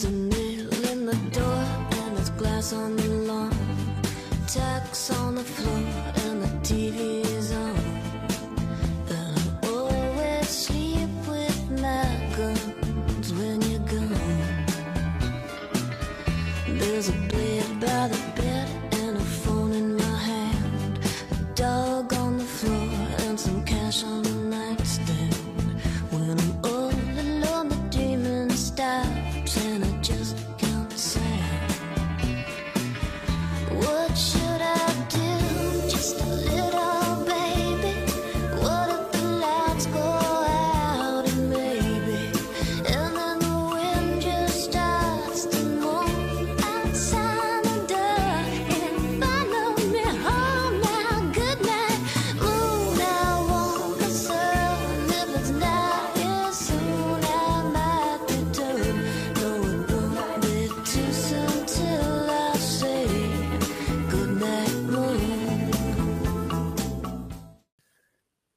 There's a nail in the door and there's glass on the lawn. Tacks on the floor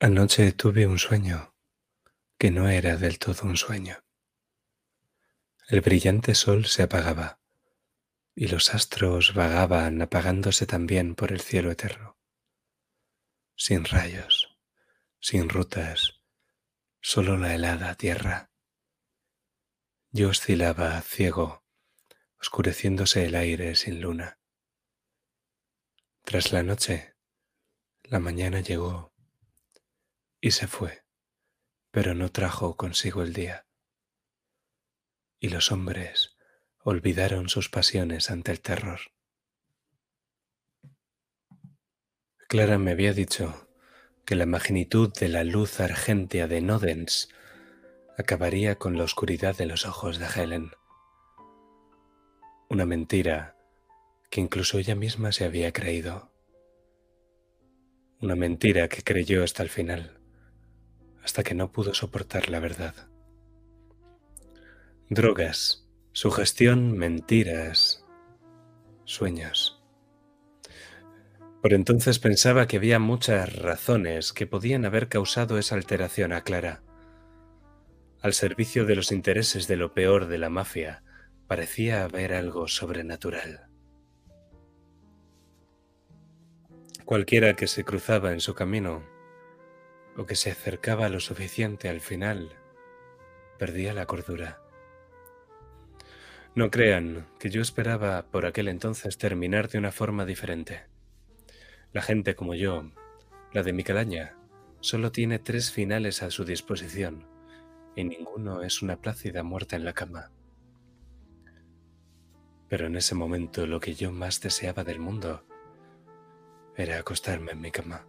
Anoche tuve un sueño que no era del todo un sueño. El brillante sol se apagaba y los astros vagaban apagándose también por el cielo eterno. Sin rayos, sin rutas, solo la helada tierra. Yo oscilaba ciego, oscureciéndose el aire sin luna. Tras la noche, la mañana llegó y se fue, pero no trajo consigo el día. Y los hombres olvidaron sus pasiones ante el terror. Clara me había dicho que la magnitud de la luz argentea de Nodens acabaría con la oscuridad de los ojos de Helen. Una mentira que incluso ella misma se había creído. Una mentira que creyó hasta el final hasta que no pudo soportar la verdad. Drogas, sugestión, mentiras, sueños. Por entonces pensaba que había muchas razones que podían haber causado esa alteración a Clara. Al servicio de los intereses de lo peor de la mafia, parecía haber algo sobrenatural. Cualquiera que se cruzaba en su camino o que se acercaba lo suficiente al final, perdía la cordura. No crean que yo esperaba por aquel entonces terminar de una forma diferente. La gente como yo, la de mi calaña, solo tiene tres finales a su disposición y ninguno es una plácida muerte en la cama. Pero en ese momento lo que yo más deseaba del mundo era acostarme en mi cama.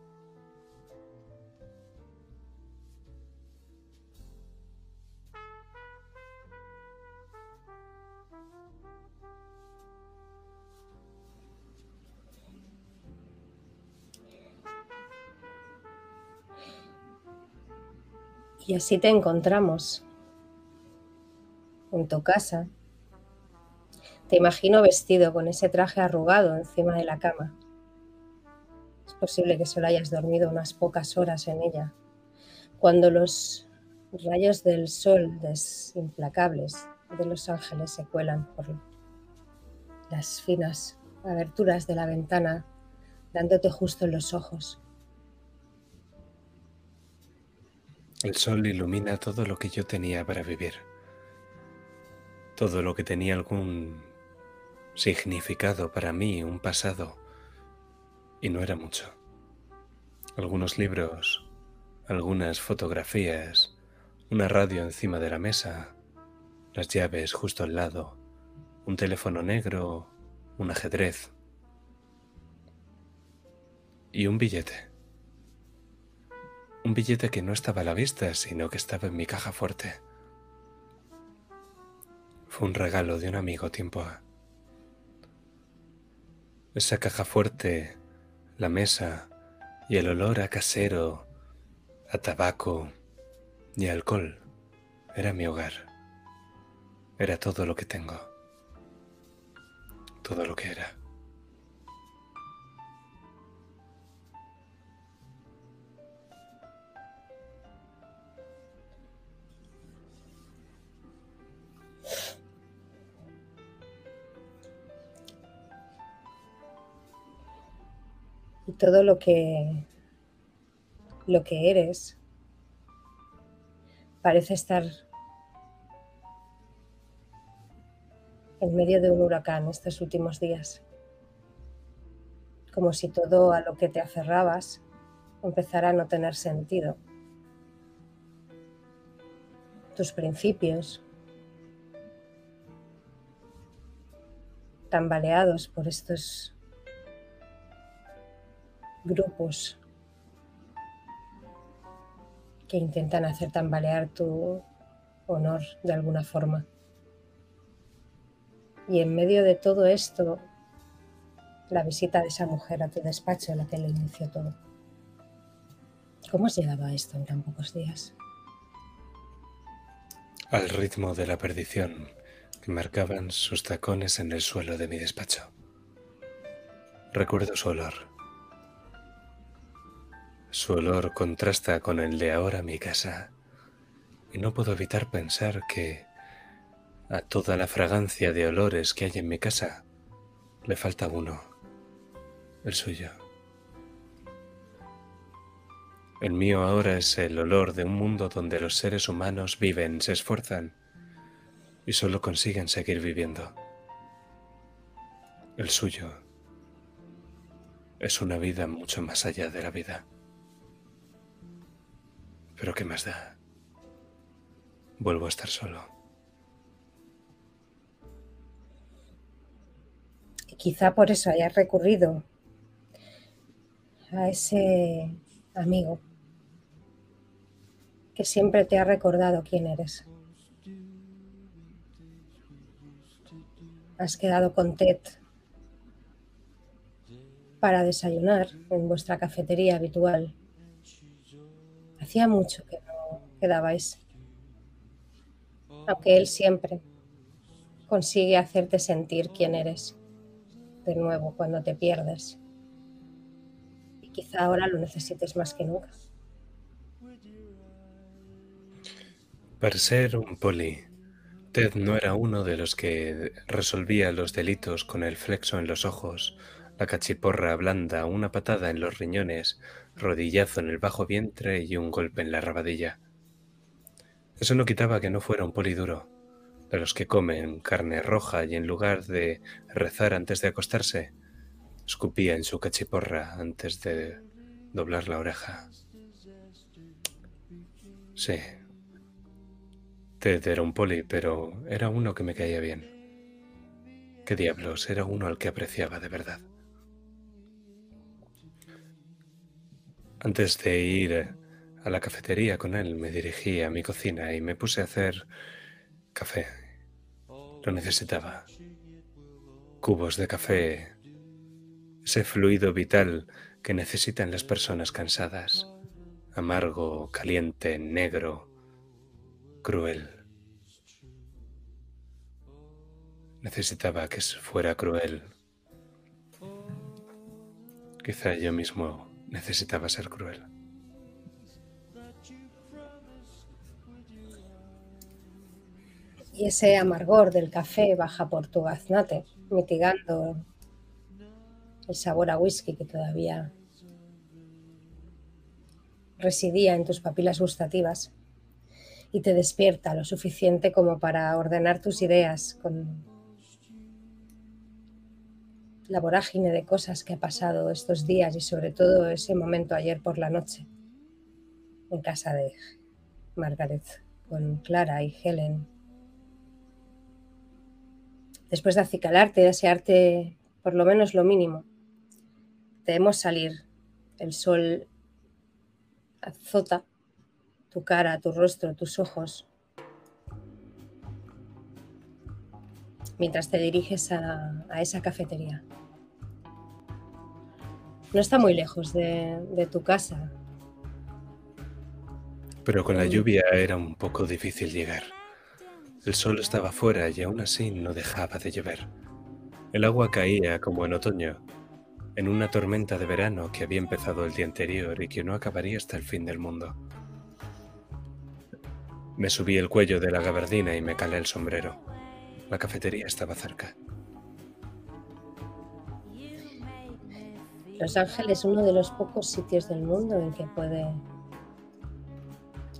Y así te encontramos en tu casa. Te imagino vestido con ese traje arrugado encima de la cama. Es posible que solo hayas dormido unas pocas horas en ella. Cuando los rayos del sol implacables de los ángeles se cuelan por las finas aberturas de la ventana, dándote justo en los ojos. El sol ilumina todo lo que yo tenía para vivir. Todo lo que tenía algún significado para mí, un pasado. Y no era mucho. Algunos libros, algunas fotografías, una radio encima de la mesa, las llaves justo al lado, un teléfono negro, un ajedrez y un billete. Un billete que no estaba a la vista, sino que estaba en mi caja fuerte. Fue un regalo de un amigo tiempo a. Esa caja fuerte, la mesa y el olor a casero, a tabaco y alcohol era mi hogar. Era todo lo que tengo. Todo lo que era. Y todo lo que lo que eres parece estar en medio de un huracán estos últimos días. Como si todo a lo que te aferrabas empezara a no tener sentido. Tus principios, tambaleados por estos grupos que intentan hacer tambalear tu honor de alguna forma. Y en medio de todo esto, la visita de esa mujer a tu despacho, la que le inició todo. ¿Cómo has llegado a esto en tan pocos días? Al ritmo de la perdición que marcaban sus tacones en el suelo de mi despacho. Recuerdo su olor. Su olor contrasta con el de ahora mi casa y no puedo evitar pensar que a toda la fragancia de olores que hay en mi casa le falta uno, el suyo. El mío ahora es el olor de un mundo donde los seres humanos viven, se esfuerzan y solo consiguen seguir viviendo. El suyo es una vida mucho más allá de la vida. Pero ¿qué más da? Vuelvo a estar solo. Y quizá por eso hayas recurrido a ese amigo que siempre te ha recordado quién eres. Has quedado con Ted para desayunar en vuestra cafetería habitual. Hacía mucho que no quedabais, aunque él siempre consigue hacerte sentir quién eres de nuevo cuando te pierdes. Y quizá ahora lo necesites más que nunca. Para ser un poli, Ted no era uno de los que resolvía los delitos con el flexo en los ojos, la cachiporra blanda, una patada en los riñones, rodillazo en el bajo vientre y un golpe en la rabadilla. Eso no quitaba que no fuera un poli duro, de los que comen carne roja y en lugar de rezar antes de acostarse, escupía en su cachiporra antes de doblar la oreja. Sí, Ted era un poli, pero era uno que me caía bien. ¿Qué diablos? Era uno al que apreciaba de verdad. Antes de ir a la cafetería con él, me dirigí a mi cocina y me puse a hacer café. Lo necesitaba. Cubos de café, ese fluido vital que necesitan las personas cansadas. Amargo, caliente, negro, cruel. Necesitaba que fuera cruel. Quizá yo mismo necesitaba ser cruel. Y ese amargor del café baja por tu gaznate, mitigando el sabor a whisky que todavía residía en tus papilas gustativas y te despierta lo suficiente como para ordenar tus ideas con la vorágine de cosas que ha pasado estos días y sobre todo ese momento ayer por la noche en casa de Margaret con Clara y Helen. Después de acicalarte, de desearte por lo menos lo mínimo, debemos salir. El sol azota tu cara, tu rostro, tus ojos, mientras te diriges a esa cafetería. No está muy lejos de, de tu casa. Pero con la lluvia era un poco difícil llegar. El sol estaba fuera y aún así no dejaba de llover. El agua caía como en otoño, en una tormenta de verano que había empezado el día anterior y que no acabaría hasta el fin del mundo. Me subí el cuello de la gabardina y me calé el sombrero. La cafetería estaba cerca. Los Ángeles es uno de los pocos sitios del mundo en que puede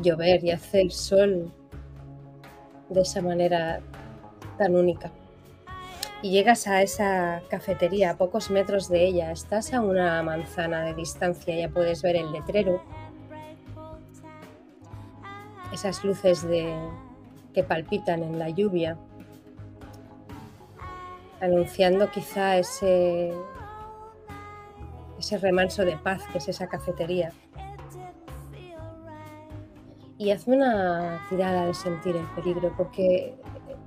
llover y hacer sol de esa manera tan única. Y llegas a esa cafetería, a pocos metros de ella, estás a una manzana de distancia, ya puedes ver el letrero, esas luces de, que palpitan en la lluvia, anunciando quizá ese, ese remanso de paz que es esa cafetería. Y hazme una tirada de sentir el peligro, porque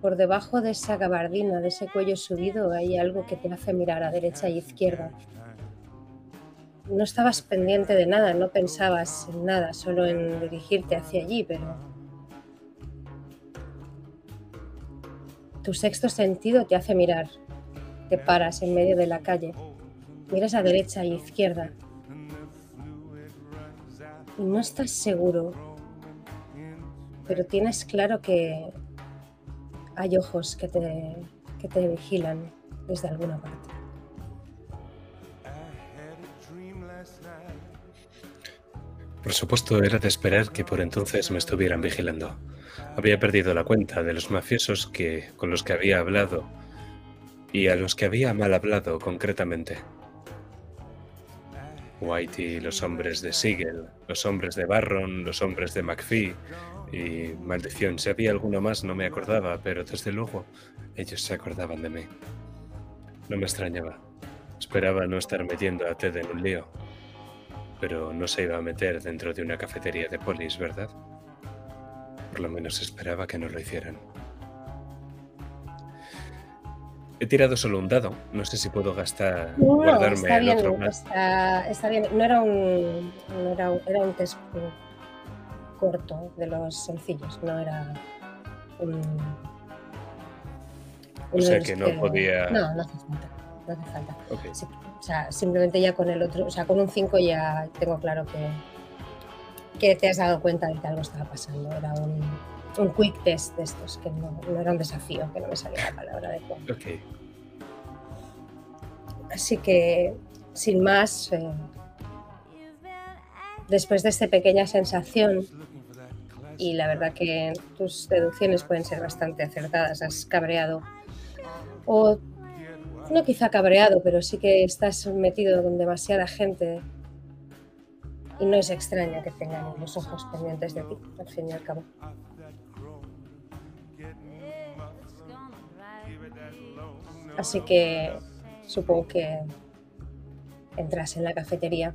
por debajo de esa gabardina, de ese cuello subido, hay algo que te hace mirar a derecha y izquierda. No estabas pendiente de nada, no pensabas en nada, solo en dirigirte hacia allí, pero tu sexto sentido te hace mirar. Te paras en medio de la calle, miras a derecha y izquierda y no estás seguro, pero tienes claro que hay ojos que te, que te vigilan desde alguna parte. Por supuesto, era de esperar que por entonces me estuvieran vigilando. Había perdido la cuenta de los mafiosos que, con los que había hablado y a los que había mal hablado concretamente. Whitey, los hombres de Siegel, los hombres de Barron, los hombres de McPhee y maldición, si había alguno más no me acordaba, pero desde luego ellos se acordaban de mí. No me extrañaba. Esperaba no estar metiendo a Ted en un lío. Pero no se iba a meter dentro de una cafetería de polis, ¿verdad? Por lo menos esperaba que no lo hicieran. He tirado solo un dado. No sé si puedo gastar, No, guardarme está el bien, otro más. está, está bien. No era un, no era un, era un test corto de los sencillos, no era un... O sea que no podía- No, no hace falta. No hace falta. Ok. Sí, o sea, simplemente ya con el otro, o sea, con un 5 ya tengo claro que, que te has dado cuenta de que algo estaba pasando. Era un, un quick test de estos, que no, no era un desafío, que no me salía la palabra adecuada. Ok. Así que, sin más, eh, después de esta pequeña sensación, y la verdad que tus deducciones pueden ser bastante acertadas, has cabreado, o no quizá cabreado, pero sí que estás metido con demasiada gente y no es extraño que tengan los ojos pendientes de ti, al fin y al cabo. Así que supongo que entras en la cafetería.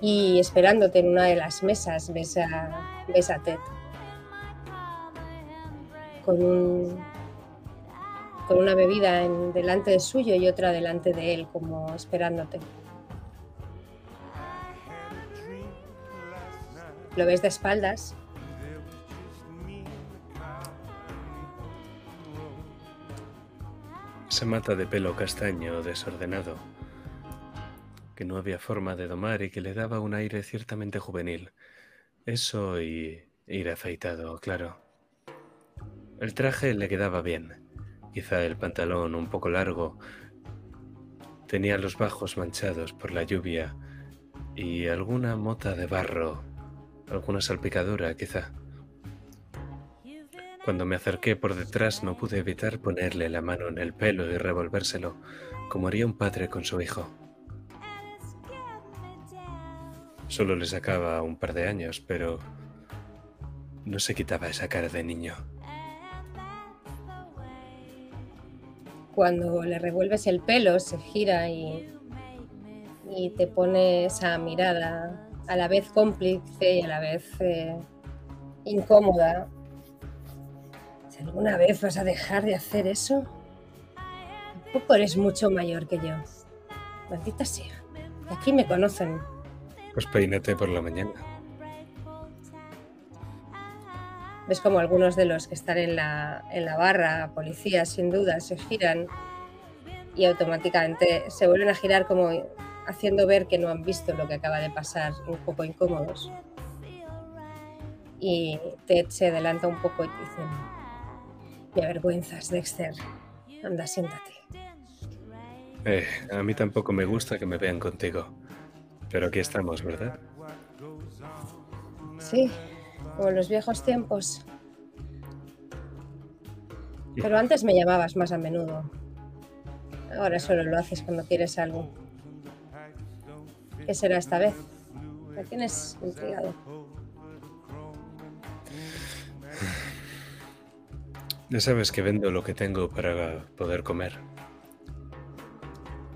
Y esperándote en una de las mesas ves a, Ted con, un, con una bebida en- delante de suyo y otra delante de él, como esperándote. Lo ves de espaldas Mata de pelo castaño desordenado, que no había forma de domar y que le daba un aire ciertamente juvenil. Eso y ir afeitado, claro. El traje le quedaba bien, quizá el pantalón un poco largo. Tenía los bajos manchados por la lluvia y alguna mota de barro, alguna salpicadura quizá. Cuando me acerqué por detrás no pude evitar ponerle la mano en el pelo y revolvérselo, como haría un padre con su hijo. Solo le sacaba un par de años, pero no se quitaba esa cara de niño. cuando le revuelves el pelo, se gira y, y te pone esa mirada a la vez cómplice y a la vez eh, incómoda. Alguna vez vas a dejar de hacer eso, un poco eres mucho mayor que yo. Maldita sea. Y aquí me conocen. Pues peínate por la mañana. Ves como algunos de los que están en la, en la barra, policías sin duda, se giran y automáticamente se vuelven a girar como haciendo ver que no han visto lo que acaba de pasar, un poco incómodos. Y Ted se adelanta un poco y te dice, Me avergüenzas, Dexter. Anda, siéntate. Eh, a mí tampoco me gusta que me vean contigo. Pero aquí estamos, ¿verdad? Sí, como en los viejos tiempos. Pero antes me llamabas más a menudo. Ahora solo lo haces cuando quieres algo. ¿Qué será esta vez? Me tienes intrigado. Ya sabes que vendo lo que tengo para poder comer.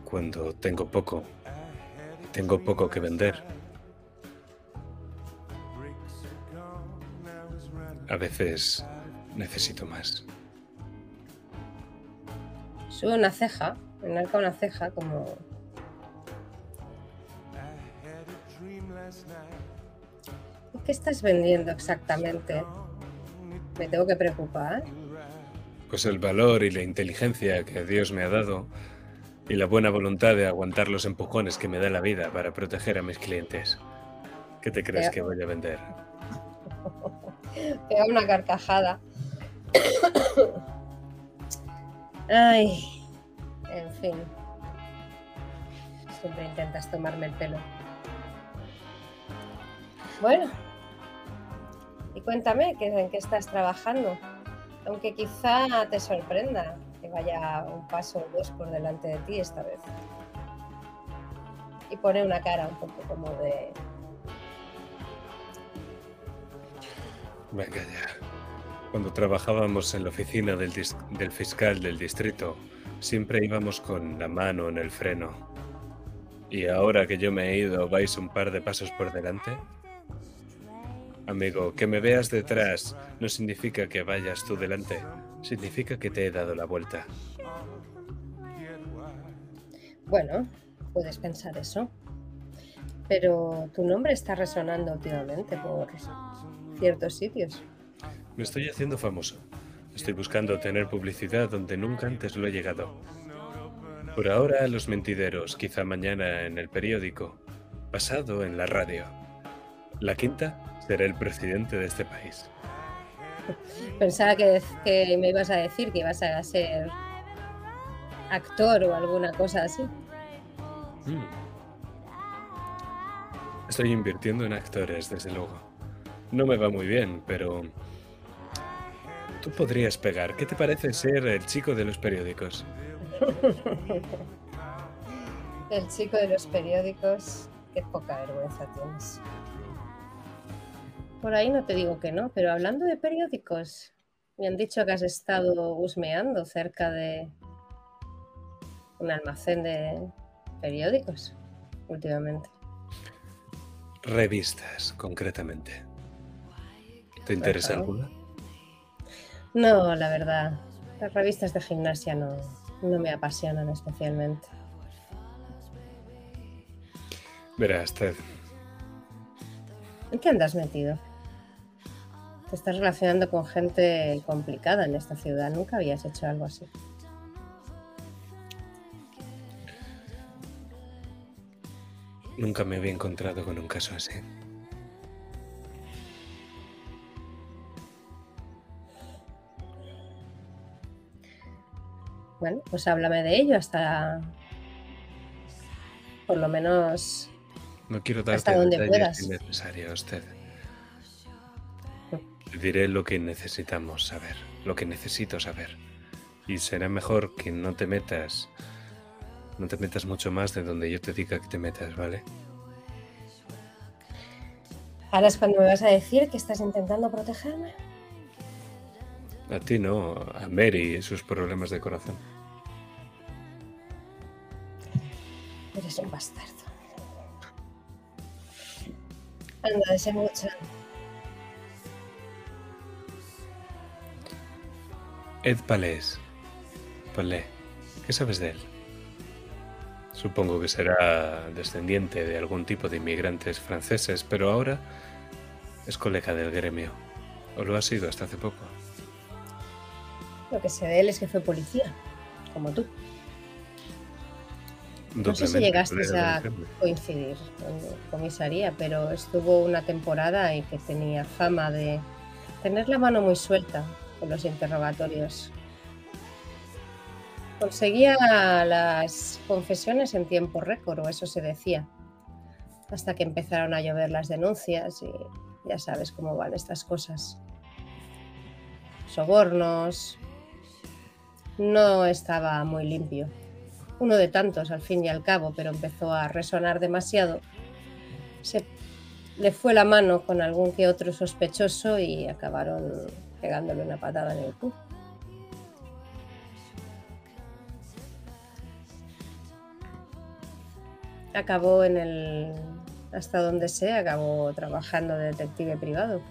Cuando tengo poco, tengo poco que vender. A veces necesito más. Sube una ceja, enarca una ceja como... ¿Qué estás vendiendo exactamente? Me tengo que preocupar. Pues el valor y la inteligencia que Dios me ha dado y la buena voluntad de aguantar los empujones que me da la vida para proteger a mis clientes. ¿Qué te crees que voy a vender? Pega una carcajada. Ay, en fin. Siempre intentas tomarme el pelo. Bueno, y cuéntame ¿qué- en qué estás trabajando. Aunque quizá te sorprenda que vaya un paso o dos por delante de ti esta vez. Y pone una cara un poco como de Venga ya. Cuando trabajábamos en la oficina del, del fiscal del distrito, siempre íbamos con la mano en el freno. ¿Y ahora que yo me he ido, vais un par de pasos por delante? Amigo, que me veas detrás no significa que vayas tú delante, significa que te he dado la vuelta. Bueno, puedes pensar eso. Pero tu nombre está resonando últimamente por ciertos sitios. Me estoy haciendo famoso. Estoy buscando tener publicidad donde nunca antes lo he llegado. Por ahora los mentideros, quizá mañana en el periódico, pasado en la radio. La quinta será el presidente de este país. Pensaba que, que me ibas a decir que ibas a ser actor o alguna cosa así. Mm. Estoy invirtiendo en actores, desde luego. No me va muy bien, pero... Tú podrías pegar. ¿Qué te parece ser el chico de los periódicos? El chico de los periódicos, qué poca vergüenza tienes. Por ahí no te digo que no, pero hablando de periódicos, me han dicho que has estado husmeando cerca de un almacén de periódicos últimamente. Revistas, concretamente. ¿Te interesa alguna? No, la verdad, las revistas de gimnasia no, no me apasionan especialmente. Verás, Ted, ¿En qué andas metido? Te estás relacionando con gente complicada en esta ciudad. Nunca habías hecho algo así. nunca me había encontrado con un caso así. Bueno, pues háblame de ello hasta por lo menos No quiero darte Hasta donde detalles puedas. innecesarios, Ted. Diré lo que necesitamos saber, lo que necesito saber. Y será mejor que no te metas, no te metas mucho más de donde yo te diga que te metas, ¿vale? ahora es cuando me vas a decir que estás intentando protegerme. A ti no, a Mary y sus problemas de corazón. Eres un bastardo. Anda, desembucha. Ed Palés. Palé, ¿qué sabes de él? Supongo que será descendiente de algún tipo de inmigrantes franceses, pero ahora es colega del gremio. ¿O lo ha sido hasta hace poco? Lo que sé de él es que fue policía, como tú. No sé si llegaste a coincidir en comisaría, pero estuvo una temporada y que tenía fama de tener la mano muy suelta con los interrogatorios. Conseguía las confesiones en tiempo récord, o eso se decía, hasta que empezaron a llover las denuncias y ya sabes cómo van estas cosas. Sobornos. No estaba muy limpio. Uno de tantos, al fin y al cabo, pero empezó a resonar demasiado. Se le fue la mano con algún que otro sospechoso y acabaron pegándole una patada en el culo. Acabó en el. hasta donde sea, acabó trabajando de detective privado.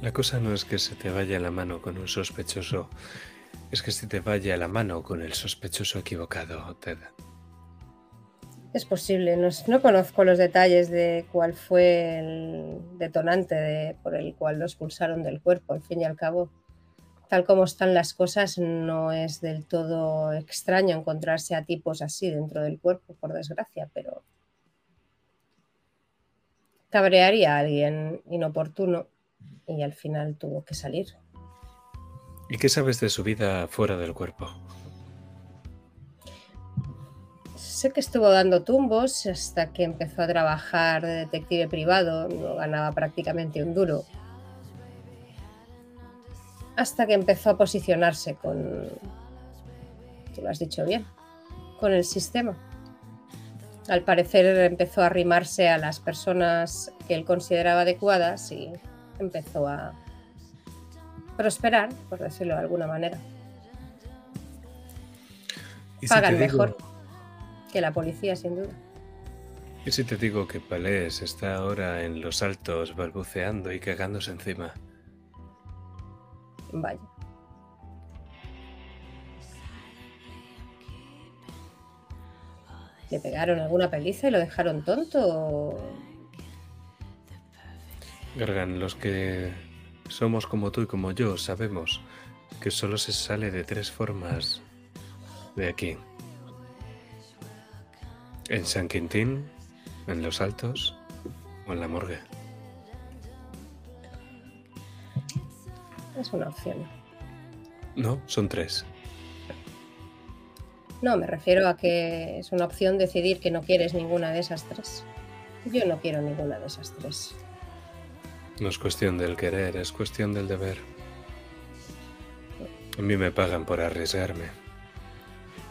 La cosa no es que se te vaya la mano con un sospechoso, es que se te vaya la mano con el sospechoso equivocado, Ted. Es posible, no, no conozco los detalles de cuál fue el detonante de- por el cual lo expulsaron del cuerpo, al fin y al cabo. Tal como están las cosas, no es del todo extraño encontrarse a tipos así dentro del cuerpo, por desgracia, pero cabrearía a alguien inoportuno y al final tuvo que salir. ¿Y qué sabes de su vida fuera del cuerpo? Sé que estuvo dando tumbos hasta que empezó a trabajar de detective privado, no ganaba prácticamente un duro. Hasta que empezó a posicionarse con, tú lo has dicho bien, con el sistema. Al parecer empezó a arrimarse a las personas que él consideraba adecuadas y empezó a prosperar, por decirlo de alguna manera. ¿Y si Pagan digo- mejor que la policía, sin duda. ¿Y si te digo que Palés está ahora en los altos balbuceando y cagándose encima? Vaya. ¿Le pegaron alguna paliza y lo dejaron tonto? o- Gargan, los que somos como tú y como yo sabemos que solo se sale de tres formas de aquí. En San Quintín, en los altos o en la morgue. Es una opción. No, son tres. No, me refiero a que es una opción decidir que no quieres ninguna de esas tres. Yo no quiero ninguna de esas tres. No es cuestión del querer, es cuestión del deber. A mí me pagan por arriesgarme.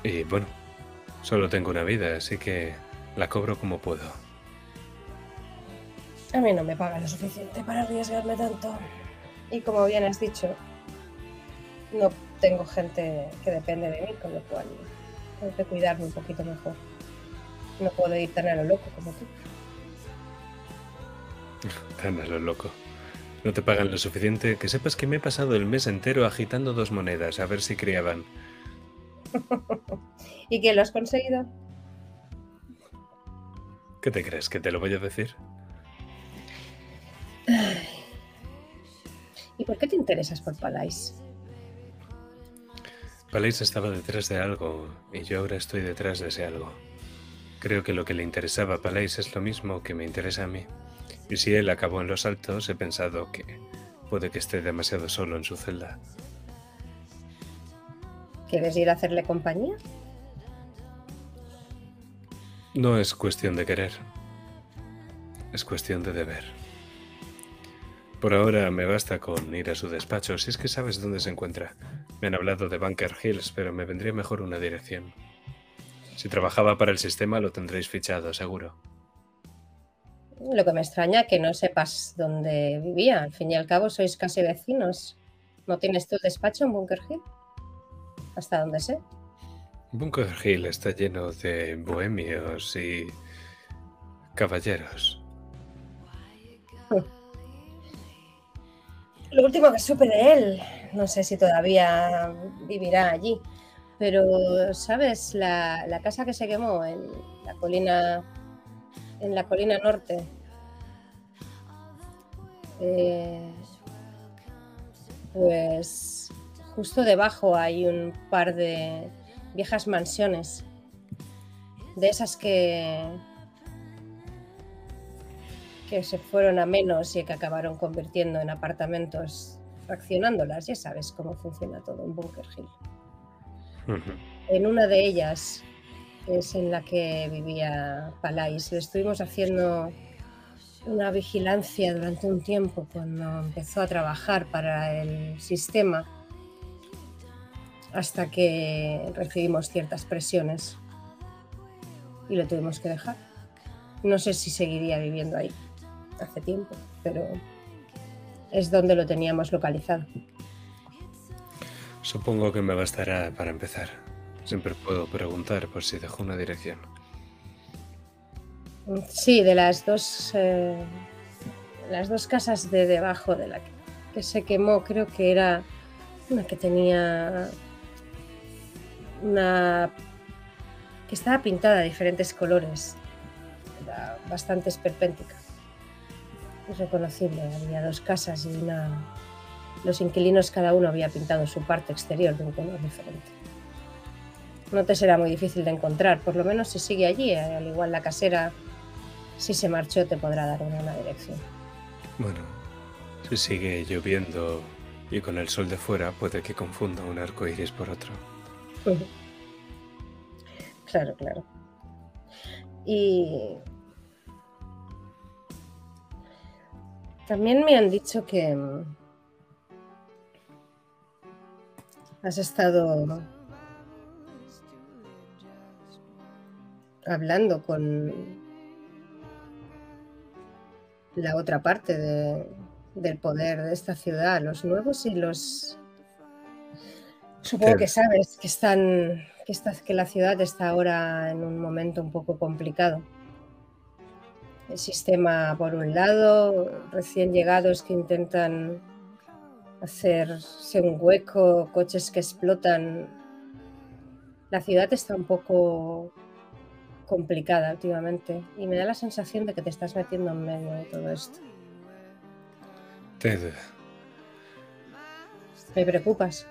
Y bueno, solo tengo una vida, así que la cobro como puedo. A mí no me pagan lo suficiente para arriesgarme tanto. Y como bien has dicho, no tengo gente que depende de mí, con lo cual tengo que cuidarme un poquito mejor. No puedo ir tan a lo loco como tú. Tan a lo loco. No te pagan lo suficiente que sepas que me he pasado el mes entero agitando dos monedas a ver si criaban. ¿Y qué lo has conseguido? ¿Qué te crees? ¿Que te lo voy a decir? ¿Y por qué te interesas por Palais? Palais estaba detrás de algo y yo ahora estoy detrás de ese algo. Creo que lo que le interesaba a Palais es lo mismo que me interesa a mí. Y si él acabó en los altos, he pensado que puede que esté demasiado solo en su celda. ¿Quieres ir a hacerle compañía? No es cuestión de querer. Es cuestión de deber. Por ahora me basta con ir a su despacho, si es que sabes dónde se encuentra. Me han hablado de Bunker Hills, pero me vendría mejor una dirección. Si trabajaba para el sistema lo tendréis fichado, seguro. Lo que me extraña que no sepas dónde vivía. Al fin y al cabo sois casi vecinos. ¿No tienes tu despacho en Bunker Hill? Hasta donde sé. Bunker Hill está lleno de bohemios y caballeros. Lo último que supe de él, no sé si todavía vivirá allí, pero ¿sabes? La, la casa que se quemó en la colina, en la colina norte. Eh, pues justo debajo hay un par de viejas mansiones, de esas que que se fueron a menos y que acabaron convirtiendo en apartamentos fraccionándolas. Ya sabes cómo funciona todo en Bunker Hill. En una de ellas, que es en la que vivía Palais, le estuvimos haciendo una vigilancia durante un tiempo cuando empezó a trabajar para el sistema hasta que recibimos ciertas presiones y lo tuvimos que dejar. No sé si seguiría viviendo ahí hace tiempo, pero es donde lo teníamos localizado. Supongo que me bastará para empezar. Siempre puedo preguntar por si dejo una dirección. Sí, de las dos, eh, las dos casas de debajo de la que, que se quemó, creo que era una que tenía una que estaba pintada de diferentes colores, era bastante esperpéntica, es reconocible. Había dos casas y una, los inquilinos cada uno había pintado su parte exterior de un color diferente. No te será muy difícil de encontrar, por lo menos si sigue allí, eh, al igual la casera si se marchó te podrá dar una, una dirección. Bueno, si sigue lloviendo y con el sol de fuera, puede que confunda un arco iris por otro. Claro, claro. Y también me han dicho que mm, has estado hablando con la otra parte de- del poder de esta ciudad, los nuevos y los Supongo que sabes que están que, esta- que la ciudad está ahora en un momento un poco complicado. El sistema, por un lado, recién llegados que intentan hacerse un hueco, coches que explotan. La ciudad está un poco complicada últimamente y me da la sensación de que te estás metiendo en medio de todo esto. Ted, ¿Me preocupas?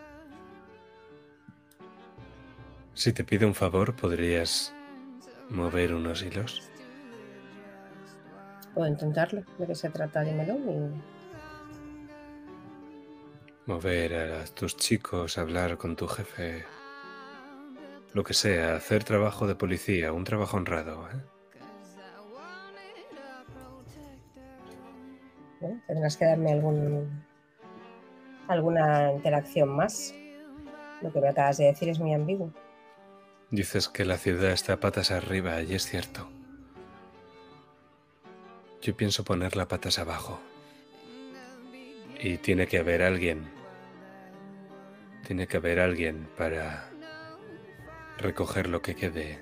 Si te pido un favor, ¿podrías mover unos hilos? Puedo intentarlo. ¿De qué se trata? Dímelo. y- Mover a tus chicos, hablar con tu jefe. Lo que sea, hacer trabajo de policía, un trabajo honrado. ¿eh? Bueno, tendrás que darme algún, alguna interacción más. Lo que me acabas de decir es muy ambiguo. Dices que la ciudad está patas arriba y es cierto. Yo pienso ponerla patas abajo. Y tiene que haber alguien. Tiene que haber alguien para recoger lo que quede.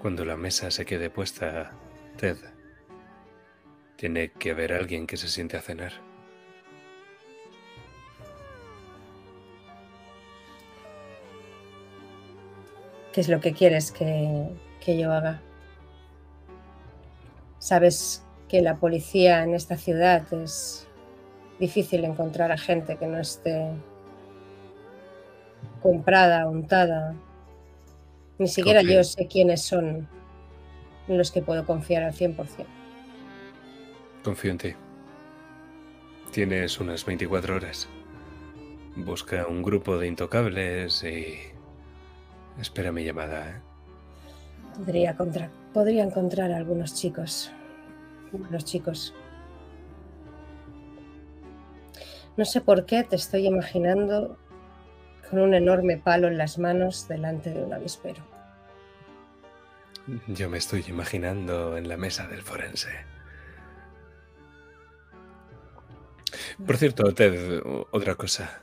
Cuando la mesa se quede puesta, Ted, tiene que haber alguien que se siente a cenar. ¿Qué es lo que quieres que, que yo haga? Sabes que la policía en esta ciudad es difícil encontrar a gente que no esté comprada, untada. Ni siquiera yo sé quiénes son en los que puedo confiar al 100%. Confío en ti. Tienes unas 24 horas. Busca un grupo de intocables y... Espera mi llamada, ¿eh? Podría, contra- podría encontrar a algunos chicos. Buenos chicos. No sé por qué te estoy imaginando con un enorme palo en las manos delante de un avispero. Yo me estoy imaginando en la mesa del forense. Por cierto, Ted, otra cosa.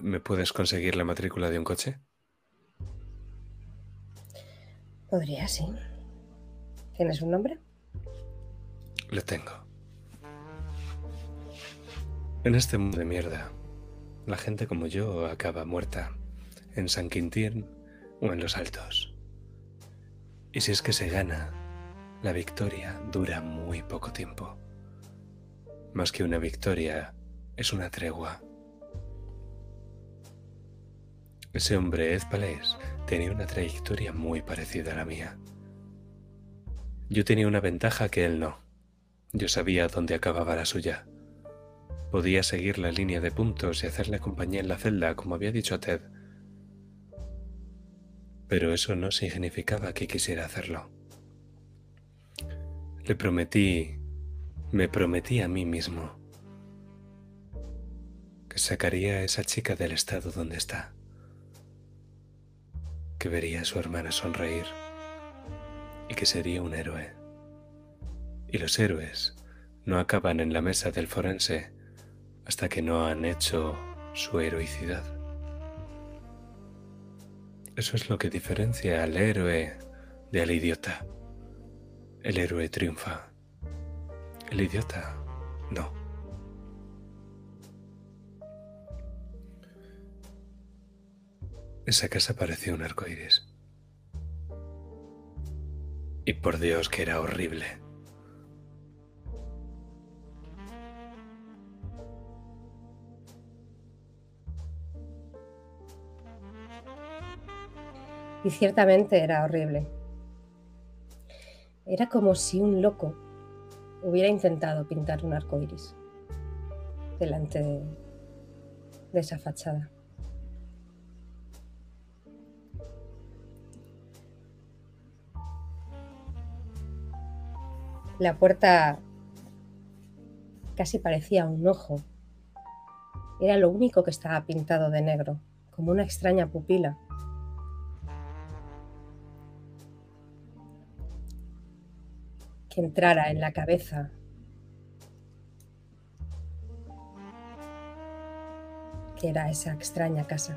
¿Me puedes conseguir la matrícula de un coche? Podría, sí. ¿Tienes un nombre? Lo tengo. En este mundo de mierda, la gente como yo acaba muerta en San Quintín o en los Altos. Y si es que se gana, la victoria dura muy poco tiempo. Más que una victoria, es una tregua. Ese hombre, Ed Palés, tenía una trayectoria muy parecida a la mía. Yo tenía una ventaja que él no. Yo sabía dónde acababa la suya. Podía seguir la línea de puntos y hacerle compañía en la celda, como había dicho a Ted. Pero eso no significaba que quisiera hacerlo. Le prometí, me prometí a mí mismo, que sacaría a esa chica del estado donde está, que vería a su hermana sonreír y que sería un héroe. Y los héroes no acaban en la mesa del forense hasta que no han hecho su heroicidad. Eso es lo que diferencia al héroe de al idiota. El héroe triunfa. El idiota no. Esa casa parecía un arco iris. Y por Dios que era horrible. Y ciertamente era horrible. Era como si un loco hubiera intentado pintar un arco iris delante de, de esa fachada. La puerta casi parecía un ojo. Era lo único que estaba pintado de negro, como una extraña pupila. Entrara en la cabeza. que era esa extraña casa.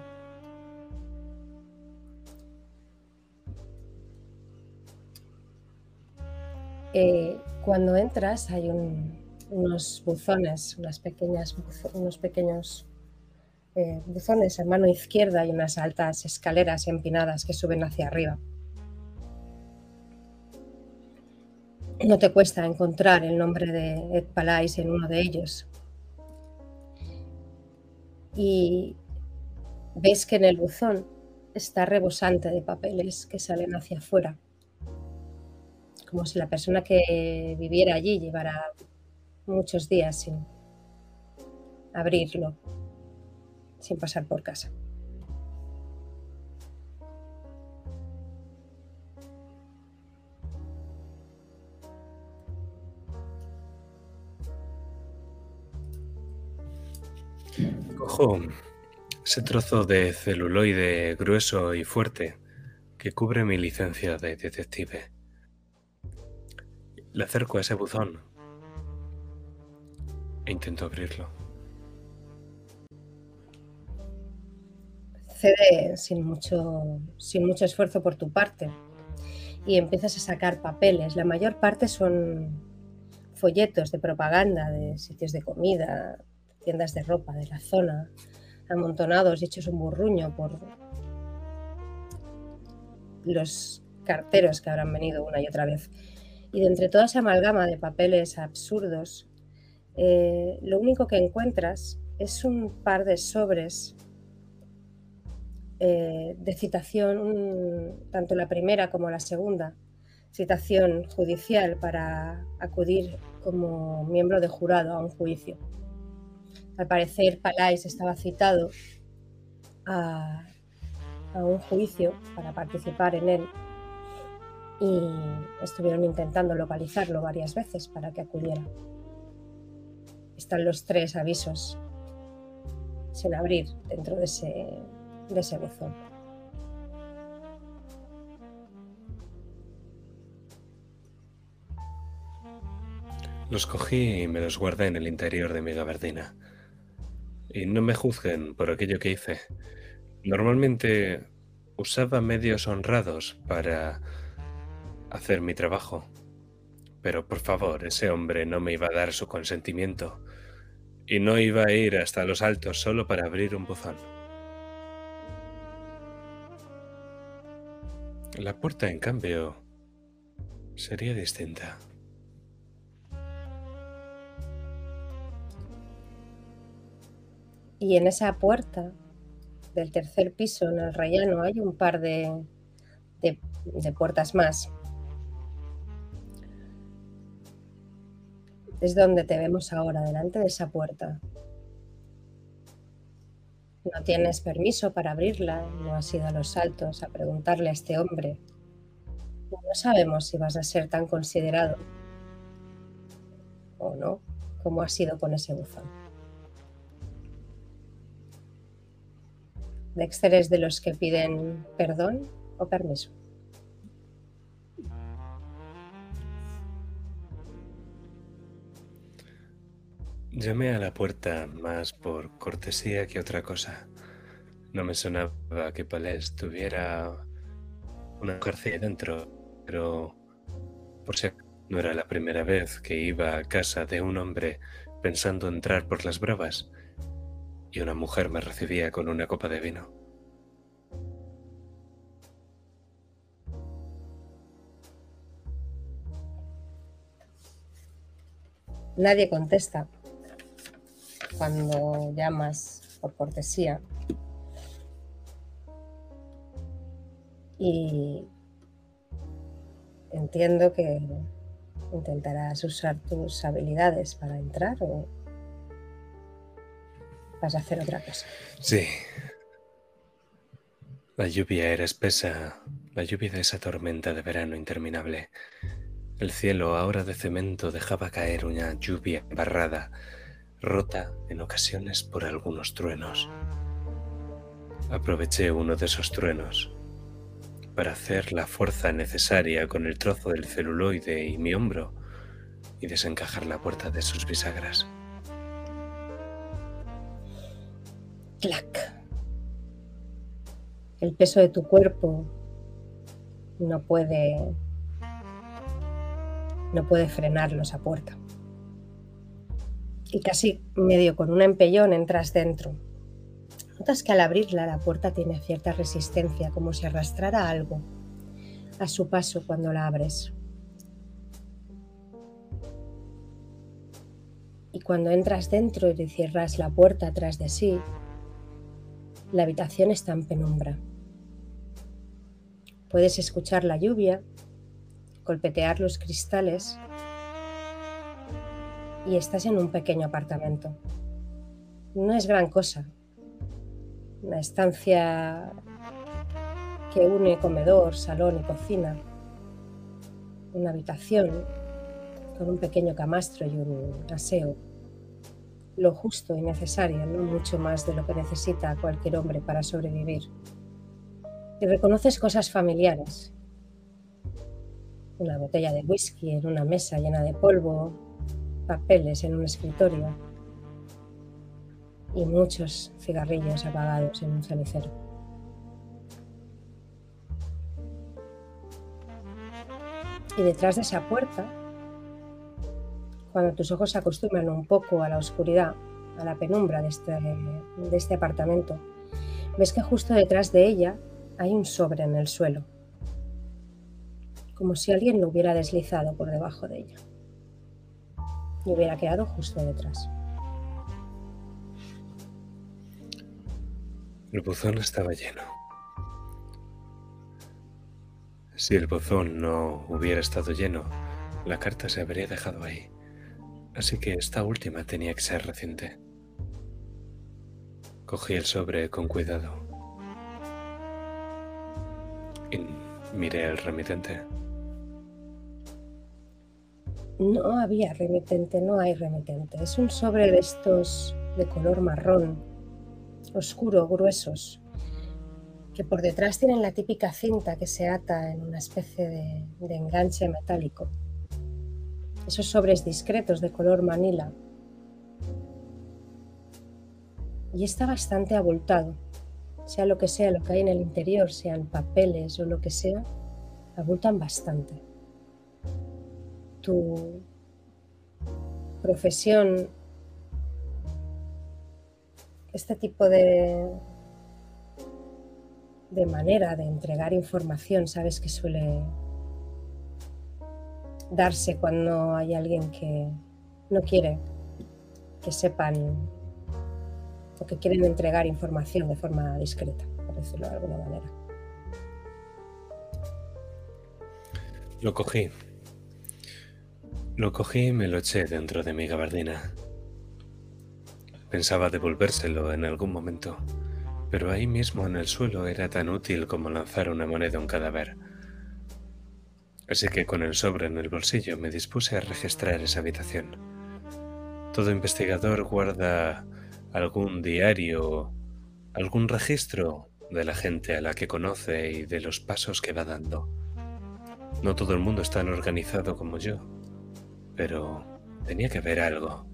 Eh, cuando entras hay un- unos buzones, unas pequeñas, unos pequeños eh, buzones en mano izquierda y unas altas escaleras empinadas que suben hacia arriba. No te cuesta encontrar el nombre de Ed Palais en uno de ellos. Y ves que en el buzón está rebosante de papeles que salen hacia afuera. Como si la persona que viviera allí llevara muchos días sin abrirlo, sin pasar por casa. Cojo ese trozo de celuloide grueso y fuerte que cubre mi licencia de detective. Le acerco a ese buzón e intento abrirlo. Cede sin mucho, sin mucho esfuerzo por tu parte y empiezas a sacar papeles. La mayor parte son folletos de propaganda de sitios de comida, tiendas de ropa de la zona, amontonados y hechos un burruño por los carteros que habrán venido una y otra vez. Y de entre toda esa amalgama de papeles absurdos, eh, lo único que encuentras es un par de sobres eh, de citación, tanto la primera como la segunda, citación judicial para acudir como miembro de jurado a un juicio. Al parecer, Palais estaba citado a, un juicio para participar en él y estuvieron intentando localizarlo varias veces para que acudiera. Están los tres avisos sin abrir dentro de ese, de ese buzón. Los cogí y me los guardé en el interior de mi gabardina. Y no me juzguen por aquello que hice. Normalmente usaba medios honrados para hacer mi trabajo. Pero por favor, ese hombre no me iba a dar su consentimiento. Y no iba a ir hasta los altos solo para abrir un buzón. La puerta, en cambio, sería distinta. Y en esa puerta del tercer piso, en el rellano, hay un par de, de- puertas más. Es donde te vemos ahora, delante de esa puerta. No tienes permiso para abrirla, no has ido a los saltos a preguntarle a este hombre. No sabemos si vas a ser tan considerado o no, como has sido con ese buzón. Dexter de los que piden perdón o permiso. Llamé a la puerta más por cortesía que otra cosa. No me sonaba que Palés tuviera una mujercilla dentro, pero por si no era la primera vez que iba a casa de un hombre pensando entrar por las bravas y una mujer me recibía con una copa de vino. Nadie contesta cuando llamas por cortesía. Y entiendo que intentarás usar tus habilidades para entrar o vas a hacer otra cosa. Sí. La lluvia era espesa, la lluvia de esa tormenta de verano interminable. El cielo, ahora de cemento, dejaba caer una lluvia barrada, rota en ocasiones por algunos truenos. Aproveché uno de esos truenos para hacer la fuerza necesaria con el trozo del celuloide y mi hombro y desencajar la puerta de sus bisagras. ¡Clac! El peso de tu cuerpo no puede no puede frenarlo esa puerta. Y casi medio con un empellón entras dentro. Notas que al abrirla la puerta tiene cierta resistencia, como si arrastrara algo a su paso cuando la abres. Y cuando entras dentro y cierras la puerta tras de sí, la habitación está en penumbra. Puedes escuchar la lluvia, golpetear los cristales y estás en un pequeño apartamento. No es gran cosa. Una estancia que une comedor, salón y cocina. Una habitación con un pequeño camastro y un aseo. Lo justo y necesario, no mucho más de lo que necesita cualquier hombre para sobrevivir. Y reconoces cosas familiares. Una botella de whisky en una mesa llena de polvo, papeles en un escritorio y muchos cigarrillos apagados en un cenicero. Y detrás de esa puerta, cuando tus ojos se acostumbran un poco a la oscuridad, a la penumbra de este, de este apartamento, ves que justo detrás de ella hay un sobre en el suelo, como si alguien lo hubiera deslizado por debajo de ella y hubiera quedado justo detrás. El buzón estaba lleno. Si el buzón no hubiera estado lleno, la carta se habría dejado ahí. Así que esta última tenía que ser reciente. Cogí el sobre con cuidado. Y miré al remitente. No había remitente, no hay remitente. Es un sobre de estos de color marrón, oscuro, gruesos, que por detrás tienen la típica cinta que se ata en una especie de, de enganche metálico. Esos sobres discretos de color manila. Y está bastante abultado. Sea lo que sea lo que hay en el interior, sean papeles o lo que sea, abultan bastante tu profesión, este tipo de, de manera de entregar información, sabes que suele darse cuando hay alguien que no quiere que sepan o que quieren entregar información de forma discreta, por decirlo de alguna manera. Lo cogí. Lo cogí y me lo eché dentro de mi gabardina. Pensaba devolvérselo en algún momento, pero ahí mismo en el suelo era tan útil como lanzar una moneda a un cadáver. Así que con el sobre en el bolsillo me dispuse a registrar esa habitación. Todo investigador guarda algún diario, algún registro de la gente a la que conoce y de los pasos que va dando. No todo el mundo es tan organizado como yo, pero tenía que haber algo.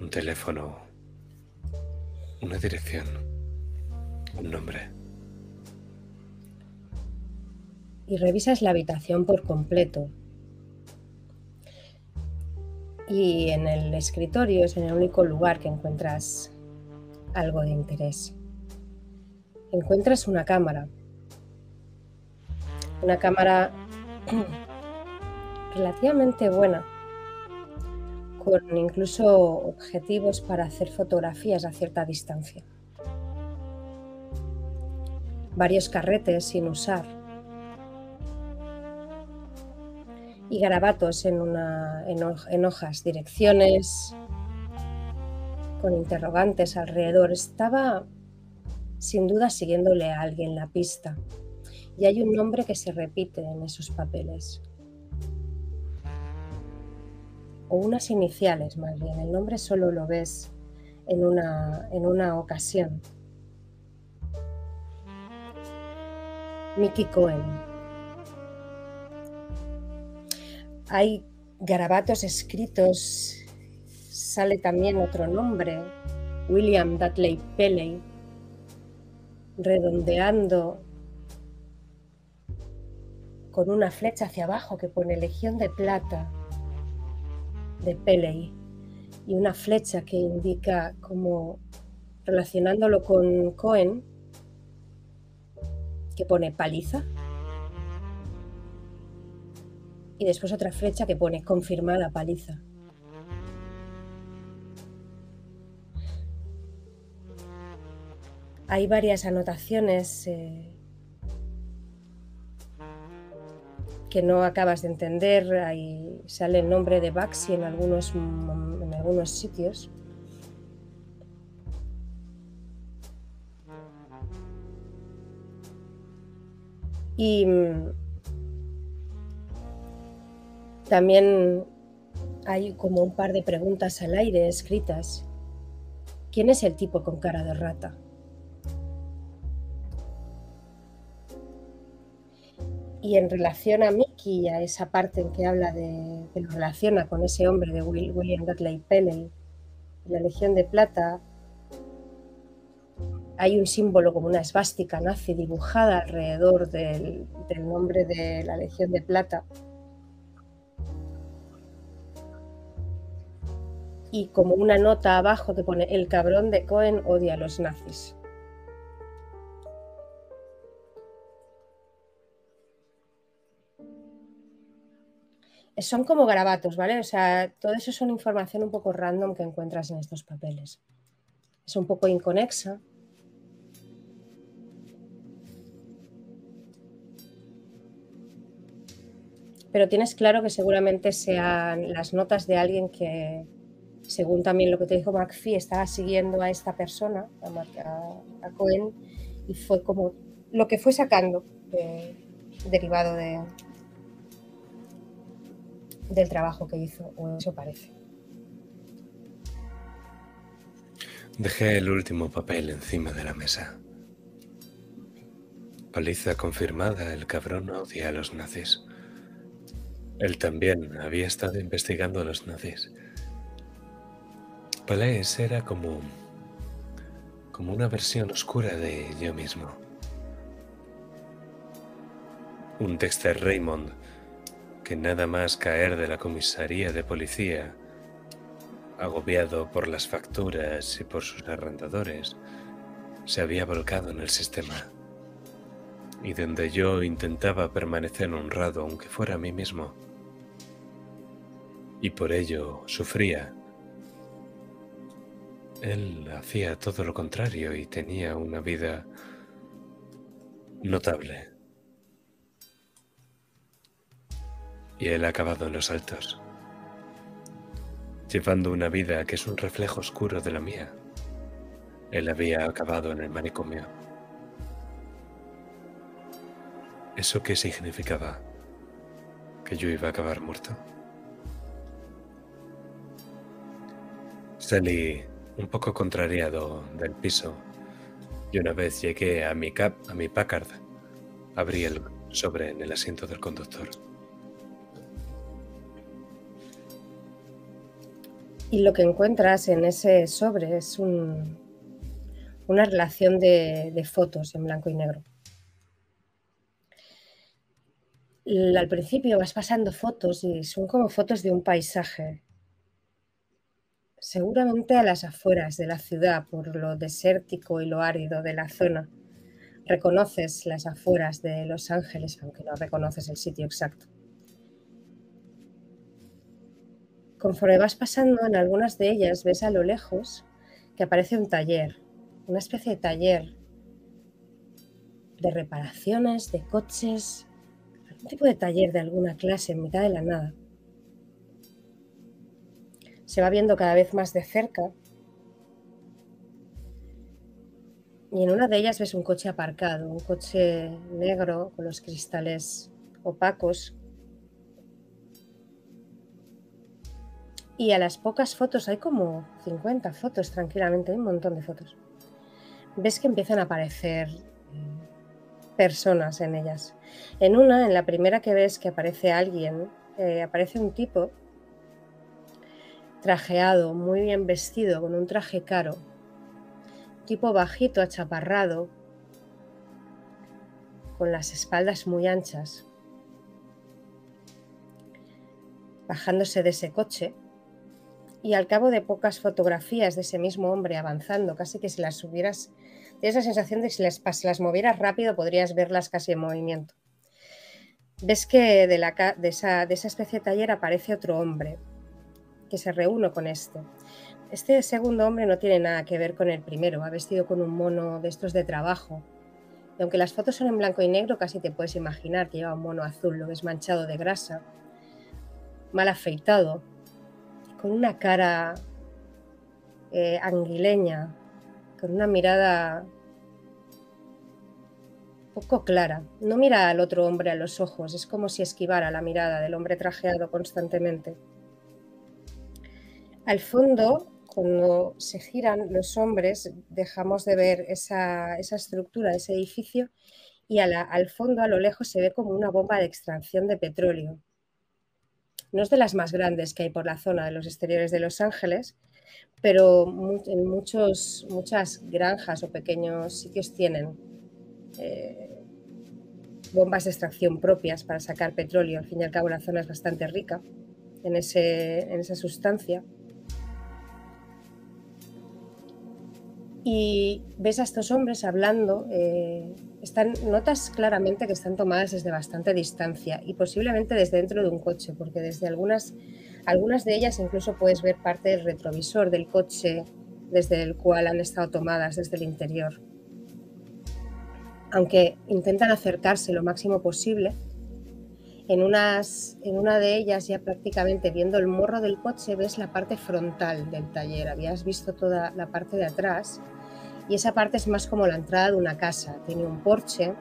Un teléfono, una dirección, un nombre. Y revisas la habitación por completo. Y en el escritorio es en el único lugar que encuentras algo de interés. Encuentras una cámara. Una cámara relativamente buena, con incluso objetivos para hacer fotografías a cierta distancia. Varios carretes sin usar. Y garabatos en, hojas, direcciones con interrogantes alrededor. Estaba sin duda siguiéndole a alguien la pista. Y hay un nombre que se repite en esos papeles. O unas iniciales más bien. El nombre solo lo ves en una, en una ocasión. Mickey Cohen. Hay garabatos escritos. Sale también otro nombre. William Dudley Pelley. Redondeando con una flecha hacia abajo que pone Legión de Plata de Pelley y una flecha que indica como relacionándolo con Cohen que pone paliza y después otra flecha que pone confirmada paliza. Hay varias anotaciones eh, que no acabas de entender. Ahí sale el nombre de Baxi en algunos, en algunos sitios. Y mm, también hay como un par de preguntas al aire escritas. ¿Quién es el tipo con cara de rata? Y en relación a Mickey, a esa parte en que habla de, que lo relaciona con ese hombre de Will- William Dudley Pelley, la Legión de Plata, hay un símbolo como una esvástica nazi dibujada alrededor del nombre de la Legión de Plata. Y como una nota abajo que pone, el cabrón de Cohen odia a los nazis. Son como garabatos, ¿vale? O sea, todo eso son información un poco random que encuentras en estos papeles. Es un poco inconexa. Pero tienes claro que seguramente sean las notas de alguien que, según también lo que te dijo McPhee, estaba siguiendo a esta persona, a, Cohen, y fue como lo que fue sacando de- derivado de, del trabajo que hizo, o eso parece. Dejé el último papel encima de la mesa. Paliza confirmada, el cabrón odia a los nazis. Él también había estado investigando a los nazis. Palais era como, como una versión oscura de yo mismo. Un Dexter Raymond que nada más caer de la comisaría de policía, agobiado por las facturas y por sus arrendadores, se había volcado en el sistema. Y donde yo intentaba permanecer honrado aunque fuera a mí mismo. Y por ello sufría. Él hacía todo lo contrario y tenía una vida notable. Y él ha acabado en los altos, llevando una vida que es un reflejo oscuro de la mía. Él había acabado en el manicomio. ¿Eso qué significaba? ¿Que yo iba a acabar muerto? Salí un poco contrariado del piso y una vez llegué a mi, cap, a mi Packard, abrí el sobre en el asiento del conductor. Y lo que encuentras en ese sobre es un, una relación de, de fotos en blanco y negro. Al principio vas pasando fotos y son como fotos de un paisaje, seguramente a las afueras de la ciudad por lo desértico y lo árido de la zona. Reconoces las afueras de Los Ángeles, aunque no reconoces el sitio exacto. Conforme vas pasando en algunas de ellas, ves a lo lejos que aparece un taller, una especie de taller de reparaciones, de coches, algún tipo de taller de alguna clase en mitad de la nada. Se va viendo cada vez más de cerca y en una de ellas ves un coche aparcado, un coche negro con los cristales opacos. Y a las pocas fotos, hay como 50 fotos tranquilamente, hay un montón de fotos. Ves que empiezan a aparecer mm, personas en ellas. En una, en la primera que ves que aparece alguien, eh, aparece un tipo trajeado, muy bien vestido, con un traje caro, tipo bajito, achaparrado, con las espaldas muy anchas, bajándose de ese coche y al cabo de pocas fotografías de ese mismo hombre avanzando, casi que si las subieras, tienes la sensación de que si las, las movieras rápido podrías verlas casi en movimiento. Ves que de, la, de, esa, de esa especie de taller aparece otro hombre que se reúne con este. Este segundo hombre no tiene nada que ver con el primero, va vestido con un mono de estos de trabajo. Y aunque las fotos son en blanco y negro, casi te puedes imaginar que lleva un mono azul, lo ves manchado de grasa, mal afeitado, con una cara eh, anguileña, con una mirada poco clara. No mira al otro hombre a los ojos, es como si esquivara la mirada del hombre trajeado constantemente. Al fondo, cuando se giran los hombres, dejamos de ver esa, estructura, ese edificio, y al fondo, a lo lejos, se ve como una bomba de extracción de petróleo. No es de las más grandes que hay por la zona de los exteriores de Los Ángeles, pero en muchas granjas o pequeños sitios tienen eh, bombas de extracción propias para sacar petróleo. Al fin y al cabo, la zona es bastante rica en esa sustancia. Y ves a estos hombres hablando, eh, están, notas claramente que están tomadas desde bastante distancia y posiblemente desde dentro de un coche, porque desde algunas, algunas de ellas incluso puedes ver parte del retrovisor del coche desde el cual han estado tomadas desde el interior. Aunque intentan acercarse lo máximo posible, en, unas, en una de ellas ya prácticamente viendo el morro del coche ves la parte frontal del taller, habías visto toda la parte de atrás y esa parte es más como la entrada de una casa, tiene un porche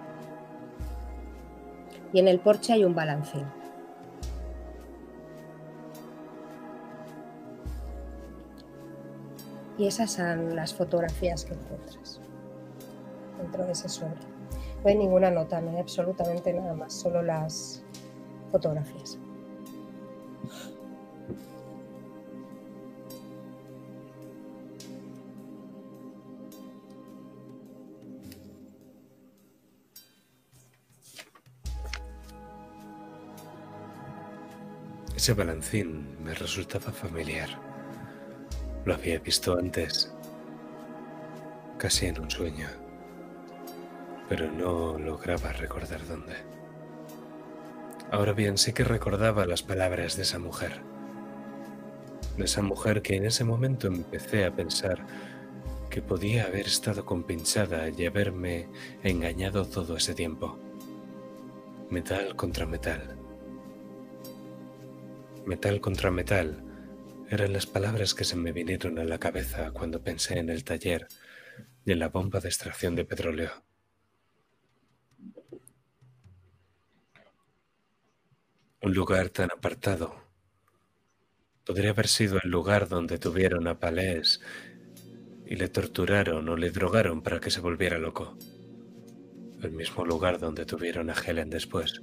y en el porche hay un balancín. Y esas son las fotografías que encuentras dentro de ese sobre. No hay ninguna nota, no hay absolutamente nada más, solo las fotografías. Ese balancín me resultaba familiar. Lo había visto antes, casi en un sueño, pero no lograba recordar dónde. Ahora bien, sí que recordaba las palabras de esa mujer. de esa mujer que en ese momento empecé a pensar que podía haber estado compinchada y haberme engañado todo ese tiempo. Metal contra metal. Metal contra metal eran las palabras que se me vinieron a la cabeza cuando pensé en el taller y en la bomba de extracción de petróleo. Un lugar tan apartado. Podría haber sido el lugar donde tuvieron a Palés y le torturaron o le drogaron para que se volviera loco. El mismo lugar donde tuvieron a Helen después.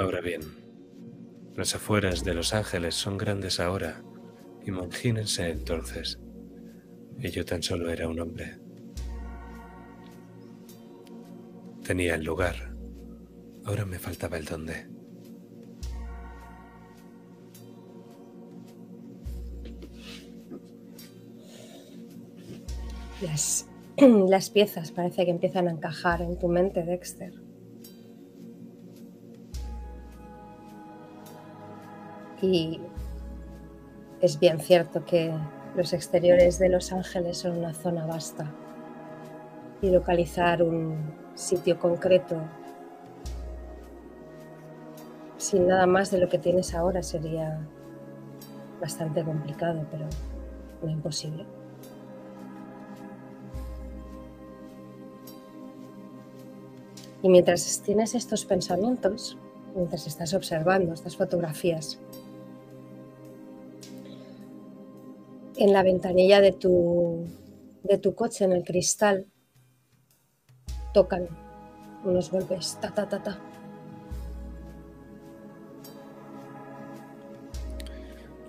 Ahora bien, las afueras de Los Ángeles son grandes ahora. Imagínense entonces. Y yo tan solo era un hombre. Tenía el lugar. Ahora me faltaba el dónde. Las, las piezas parece que empiezan a encajar en tu mente, Dexter. Y es bien cierto que los exteriores de Los Ángeles son una zona vasta y localizar un sitio concreto sin nada más de lo que tienes ahora sería bastante complicado, pero no imposible. Y mientras tienes estos pensamientos, mientras estás observando estas fotografías, en la ventanilla de tu, de tu coche, en el cristal, tocan unos golpes, ta, ta, ta, ta.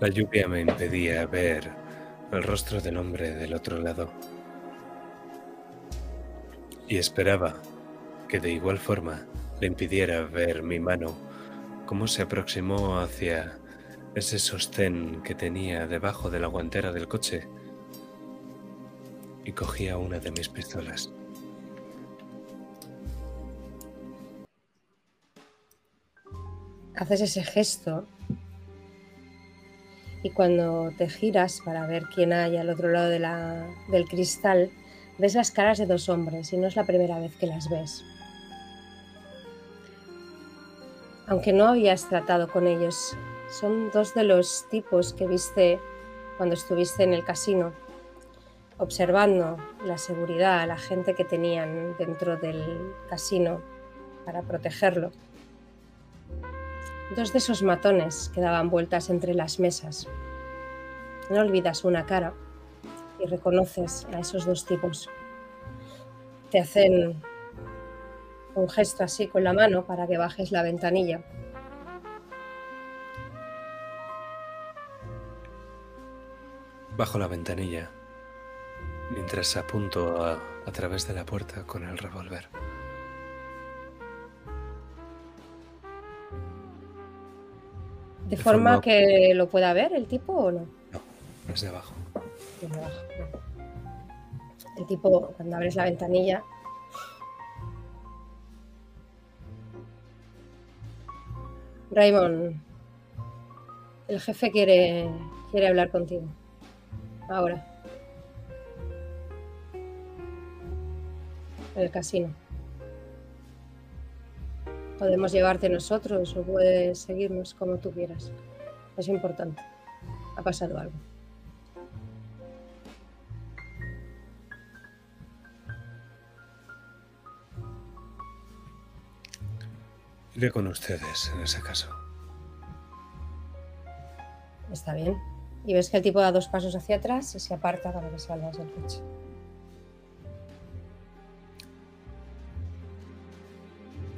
La lluvia me impedía ver el rostro del hombre del otro lado. Y esperaba que de igual forma le impidiera ver mi mano, cómo se aproximó hacia ese sostén que tenía debajo de la guantera del coche y cogía una de mis pistolas. Haces ese gesto y cuando te giras para ver quién hay al otro lado de la- del cristal, ves las caras de dos hombres y no es la primera vez que las ves. Aunque no habías tratado con ellos, son dos de los tipos que viste cuando estuviste en el casino, observando la seguridad, la gente que tenían dentro del casino para protegerlo. Dos de esos matones que daban vueltas entre las mesas. No olvidas una cara y reconoces a esos dos tipos. Te hacen un gesto así con la mano para que bajes la ventanilla. Bajo la ventanilla, mientras apunto a, a través de la puerta con el revólver. De De forma forma- que lo pueda ver el tipo o no. No, es de abajo. Desde abajo. El tipo, cuando abres la ventanilla, Raymond, el jefe quiere, quiere hablar contigo. Ahora. El casino. Podemos llevarte nosotros o puedes seguirnos como tú quieras. Es importante. Ha pasado algo. Iré con ustedes en ese caso. Está bien. Y ves que el tipo da dos pasos hacia atrás y se aparta para que salgas del coche.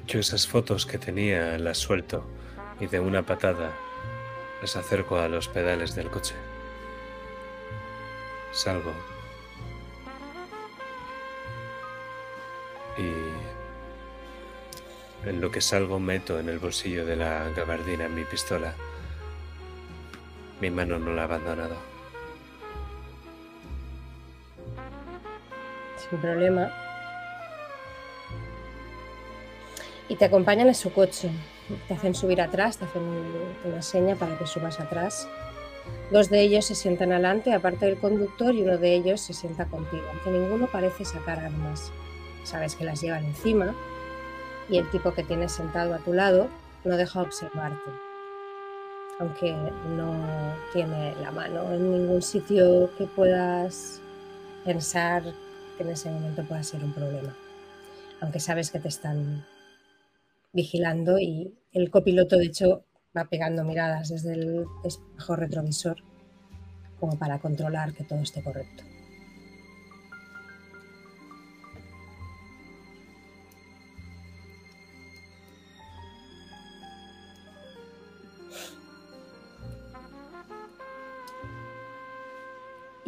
Yo esas fotos que tenía las suelto y de una patada las acerco a los pedales del coche. Salgo. Y en lo que salgo meto en el bolsillo de la gabardina mi pistola. Mi mano no la ha abandonado. Sin problema. Y te acompañan en su coche. Te hacen subir atrás, te hacen una seña para que subas atrás. Dos de ellos se sientan adelante, aparte del conductor, y uno de ellos se sienta contigo, aunque ninguno parece sacar armas. Sabes que las llevan encima y el tipo que tienes sentado a tu lado no deja observarte, aunque no tiene la mano en ningún sitio que puedas pensar que en ese momento pueda ser un problema, aunque sabes que te están vigilando y el copiloto de hecho va pegando miradas desde el espejo retrovisor como para controlar que todo esté correcto.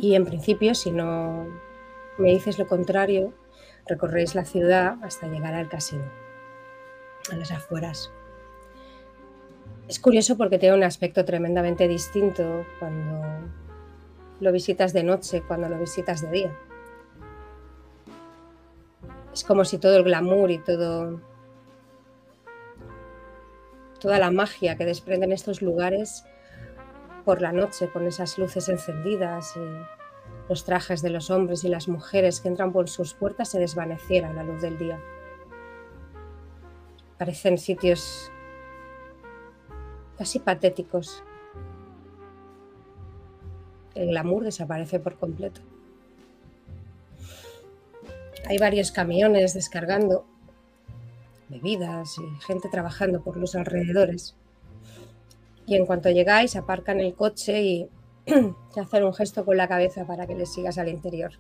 Y en principio, si no me dices lo contrario, recorréis la ciudad hasta llegar al casino, a las afueras. Es curioso porque tiene un aspecto tremendamente distinto cuando lo visitas de noche, cuando lo visitas de día. Es como si todo el glamour y todo toda la magia que desprenden estos lugares por la noche con esas luces encendidas y los trajes de los hombres y las mujeres que entran por sus puertas se desvaneciera a la luz del día. Parecen sitios casi patéticos. El glamour desaparece por completo. Hay varios camiones descargando bebidas y gente trabajando por los alrededores. Y en cuanto llegáis, aparcan el coche y te hacen un gesto con la cabeza para que les sigas al interior.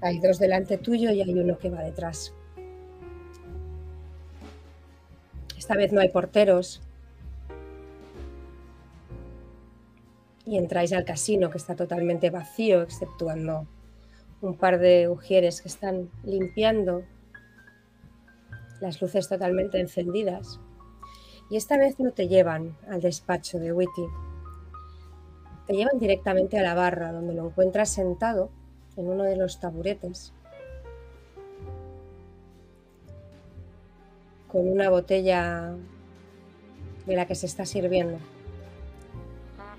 Hay dos delante tuyo y hay uno que va detrás. Esta vez no hay porteros. Y entráis al casino que está totalmente vacío, exceptuando un par de ujieres que están limpiando las luces totalmente encendidas. Y esta vez no te llevan al despacho de Witty. Te llevan directamente a la barra, donde lo encuentras sentado en uno de los taburetes, con una botella de la que se está sirviendo.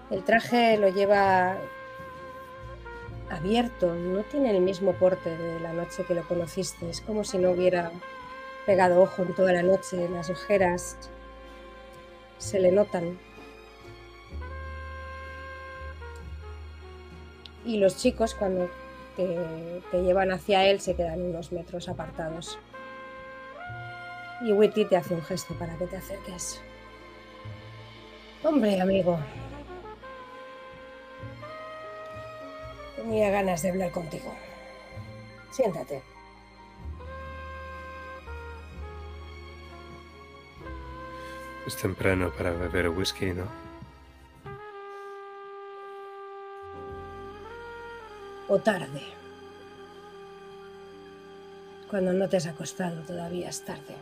El traje lo lleva abierto, no tiene el mismo porte de la noche que lo conociste. Es como si no hubiera pegado ojo en toda la noche, las ojeras se le notan. Y los chicos cuando te, te llevan hacia él se quedan unos metros apartados. Y Witty te hace un gesto para que te acerques. Hombre, amigo. Tenía ganas de hablar contigo. Siéntate. Es temprano para beber whisky, ¿no? O tarde. Cuando no te has acostado todavía es tarde.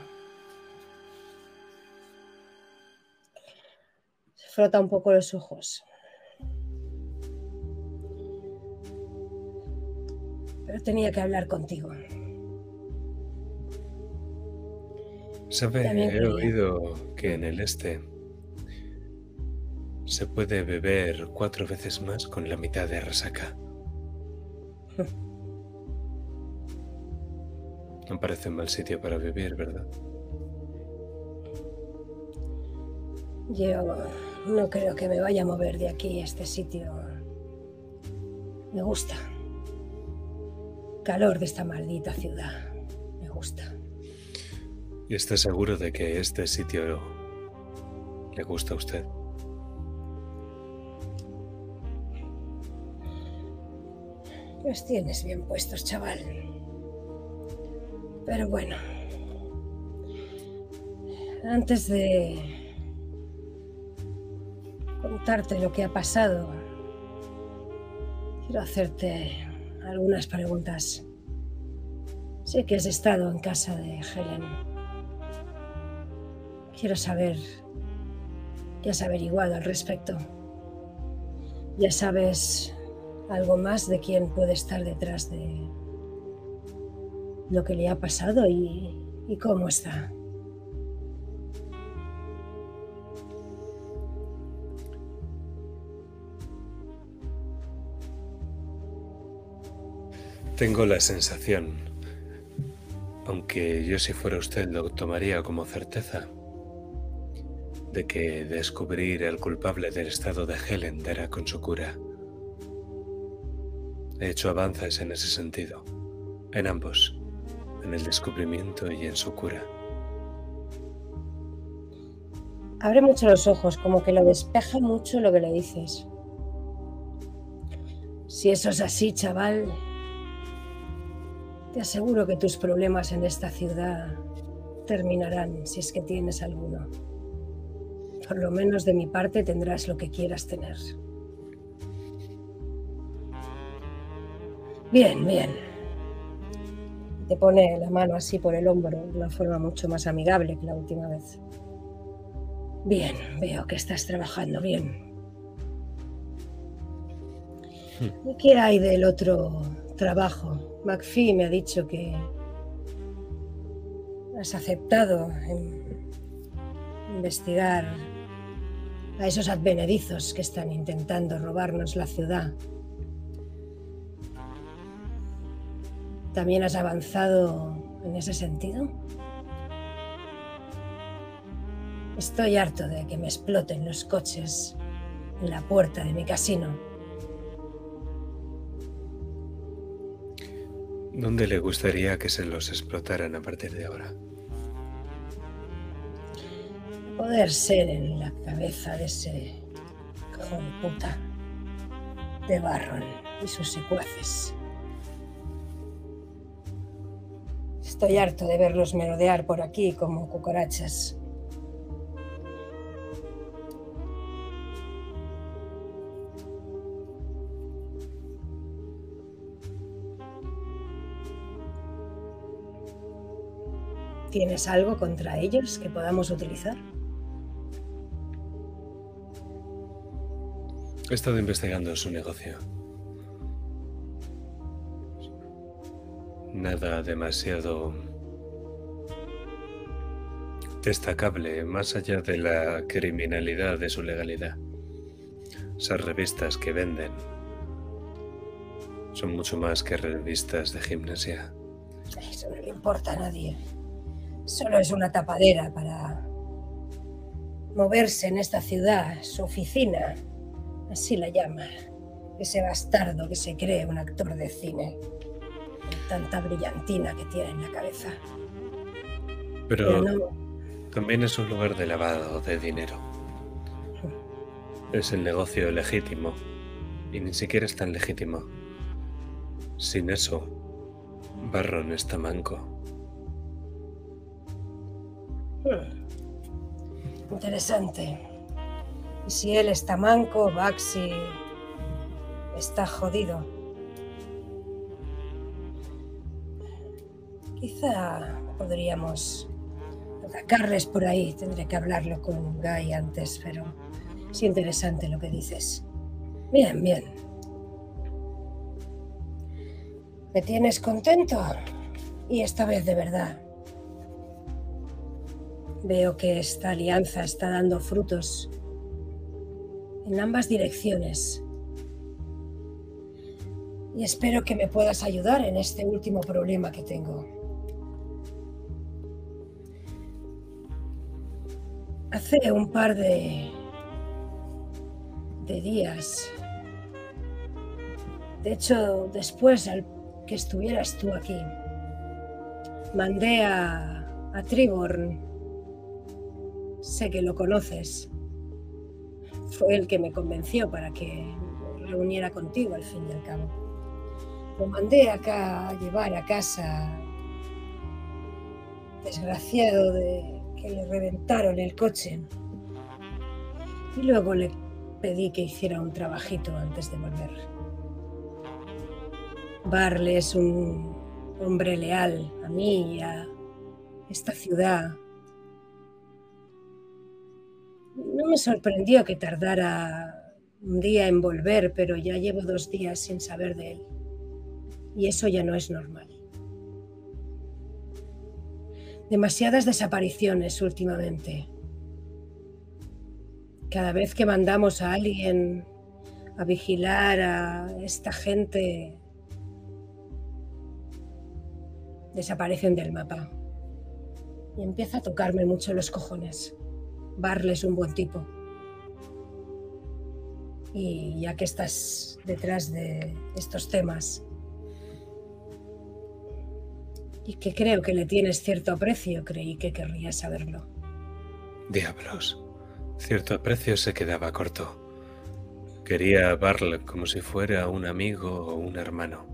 Se frota un poco los ojos. Pero tenía que hablar contigo. Sabe, También he oído que en el este se puede beber cuatro veces más con la mitad de resaca. No parece un mal sitio para vivir, ¿verdad? Yo no creo que me vaya a mover de aquí, este sitio. Me gusta. Calor de esta maldita ciudad. Me gusta. ¿Y está seguro de que este sitio le gusta a usted? Los tienes bien puestos, chaval. Pero bueno. Antes de contarte lo que ha pasado, quiero hacerte algunas preguntas. Sé que has estado en casa de Helen. Quiero saber ¿Ya has averiguado al respecto. Ya sabes algo más de quién puede estar detrás de lo que le ha pasado y cómo está. Tengo la sensación, aunque yo si fuera usted lo tomaría como certeza, de que descubrir el culpable del estado de Helen dará con su cura. He hecho avances en ese sentido, en ambos, en el descubrimiento y en su cura. Abre mucho los ojos, como que lo despeja mucho lo que le dices. Si eso es así, chaval, te aseguro que tus problemas en esta ciudad terminarán, si es que tienes alguno. Por lo menos de mi parte tendrás lo que quieras tener. Bien, bien. Te pone la mano así por el hombro, de una forma mucho más amigable que la última vez. Bien, veo que estás trabajando bien. ¿Y qué hay del otro trabajo? McPhee me ha dicho que has aceptado en- investigar a esos advenedizos que están intentando robarnos la ciudad. ¿También has avanzado en ese sentido? Estoy harto de que me exploten los coches en la puerta de mi casino. ¿Dónde le gustaría que se los explotaran a partir de ahora? Poder ser en la cabeza de ese hijo de puta de Barron y sus secuaces. Estoy harto de verlos merodear por aquí como cucarachas. ¿Tienes algo contra ellos que podamos utilizar? He estado investigando su negocio. Nada demasiado destacable más allá de la criminalidad de su legalidad. Esas revistas que venden son mucho más que revistas de gimnasia. Eso no le importa a nadie. Solo es una tapadera para moverse en esta ciudad, su oficina, así la llama. Ese bastardo que se cree un actor de cine, con tanta brillantina que tiene en la cabeza. Pero Pero no, también es un lugar de lavado de dinero. Es el negocio legítimo. Y ni siquiera es tan legítimo. Sin eso, Barron está manco. Hmm. Interesante. Y si él está manco, Baxi está jodido. Quizá podríamos atacarles por ahí. Tendré que hablarlo con Guy antes, pero es interesante lo que dices. Bien, bien. ¿Me tienes contento? Y esta vez de verdad. Veo que esta alianza está dando frutos en ambas direcciones. Y espero que me puedas ayudar en este último problema que tengo. Hace un par de, días, de hecho después al que estuvieras tú aquí, mandé a, a Triborn Sé que lo conoces. Fue el que me convenció para que me reuniera contigo al fin y al cabo. Lo mandé acá a llevar a casa. Desgraciado de que le reventaron el coche. Y luego le pedí que hiciera un trabajito antes de volver. Barley es un hombre leal a mí y a esta ciudad me sorprendió que tardara un día en volver, pero ya llevo dos días sin saber de él. Y eso ya no es normal. Demasiadas desapariciones últimamente. Cada vez que mandamos a alguien a vigilar a esta gente, desaparecen del mapa. Y empieza a tocarme mucho los cojones. Barle es un buen tipo. Y ya que estás detrás de estos temas, y que creo que le tienes cierto aprecio, creí que querrías saberlo. Diablos. Cierto aprecio se quedaba corto. Quería a Barl como si fuera un amigo o un hermano.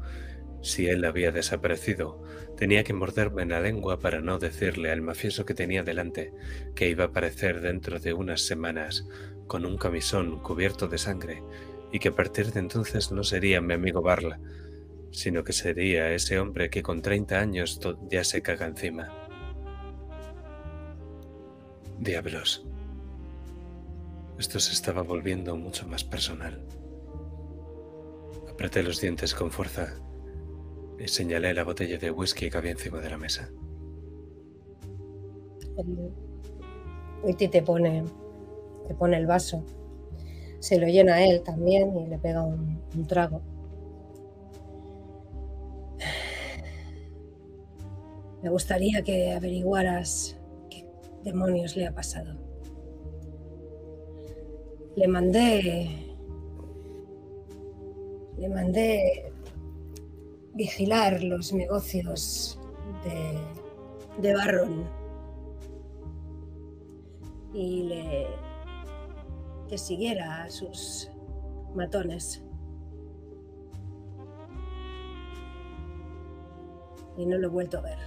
Si él había desaparecido, tenía que morderme en la lengua para no decirle al mafioso que tenía delante que iba a aparecer dentro de unas semanas con un camisón cubierto de sangre y que a partir de entonces no sería mi amigo Barla, sino que sería ese hombre que con 30 años ya se caga encima. Diablos. Esto se estaba volviendo mucho más personal. Apreté los dientes con fuerza señalé la botella de whisky que había encima de la mesa. Witty te pone, te pone el vaso. Se lo llena a él también y le pega un, un trago. Me gustaría que averiguaras qué demonios le ha pasado. Le mandé. Le mandé vigilar los negocios de, de Barron. Y le. que siguiera a sus matones. Y no lo he vuelto a ver.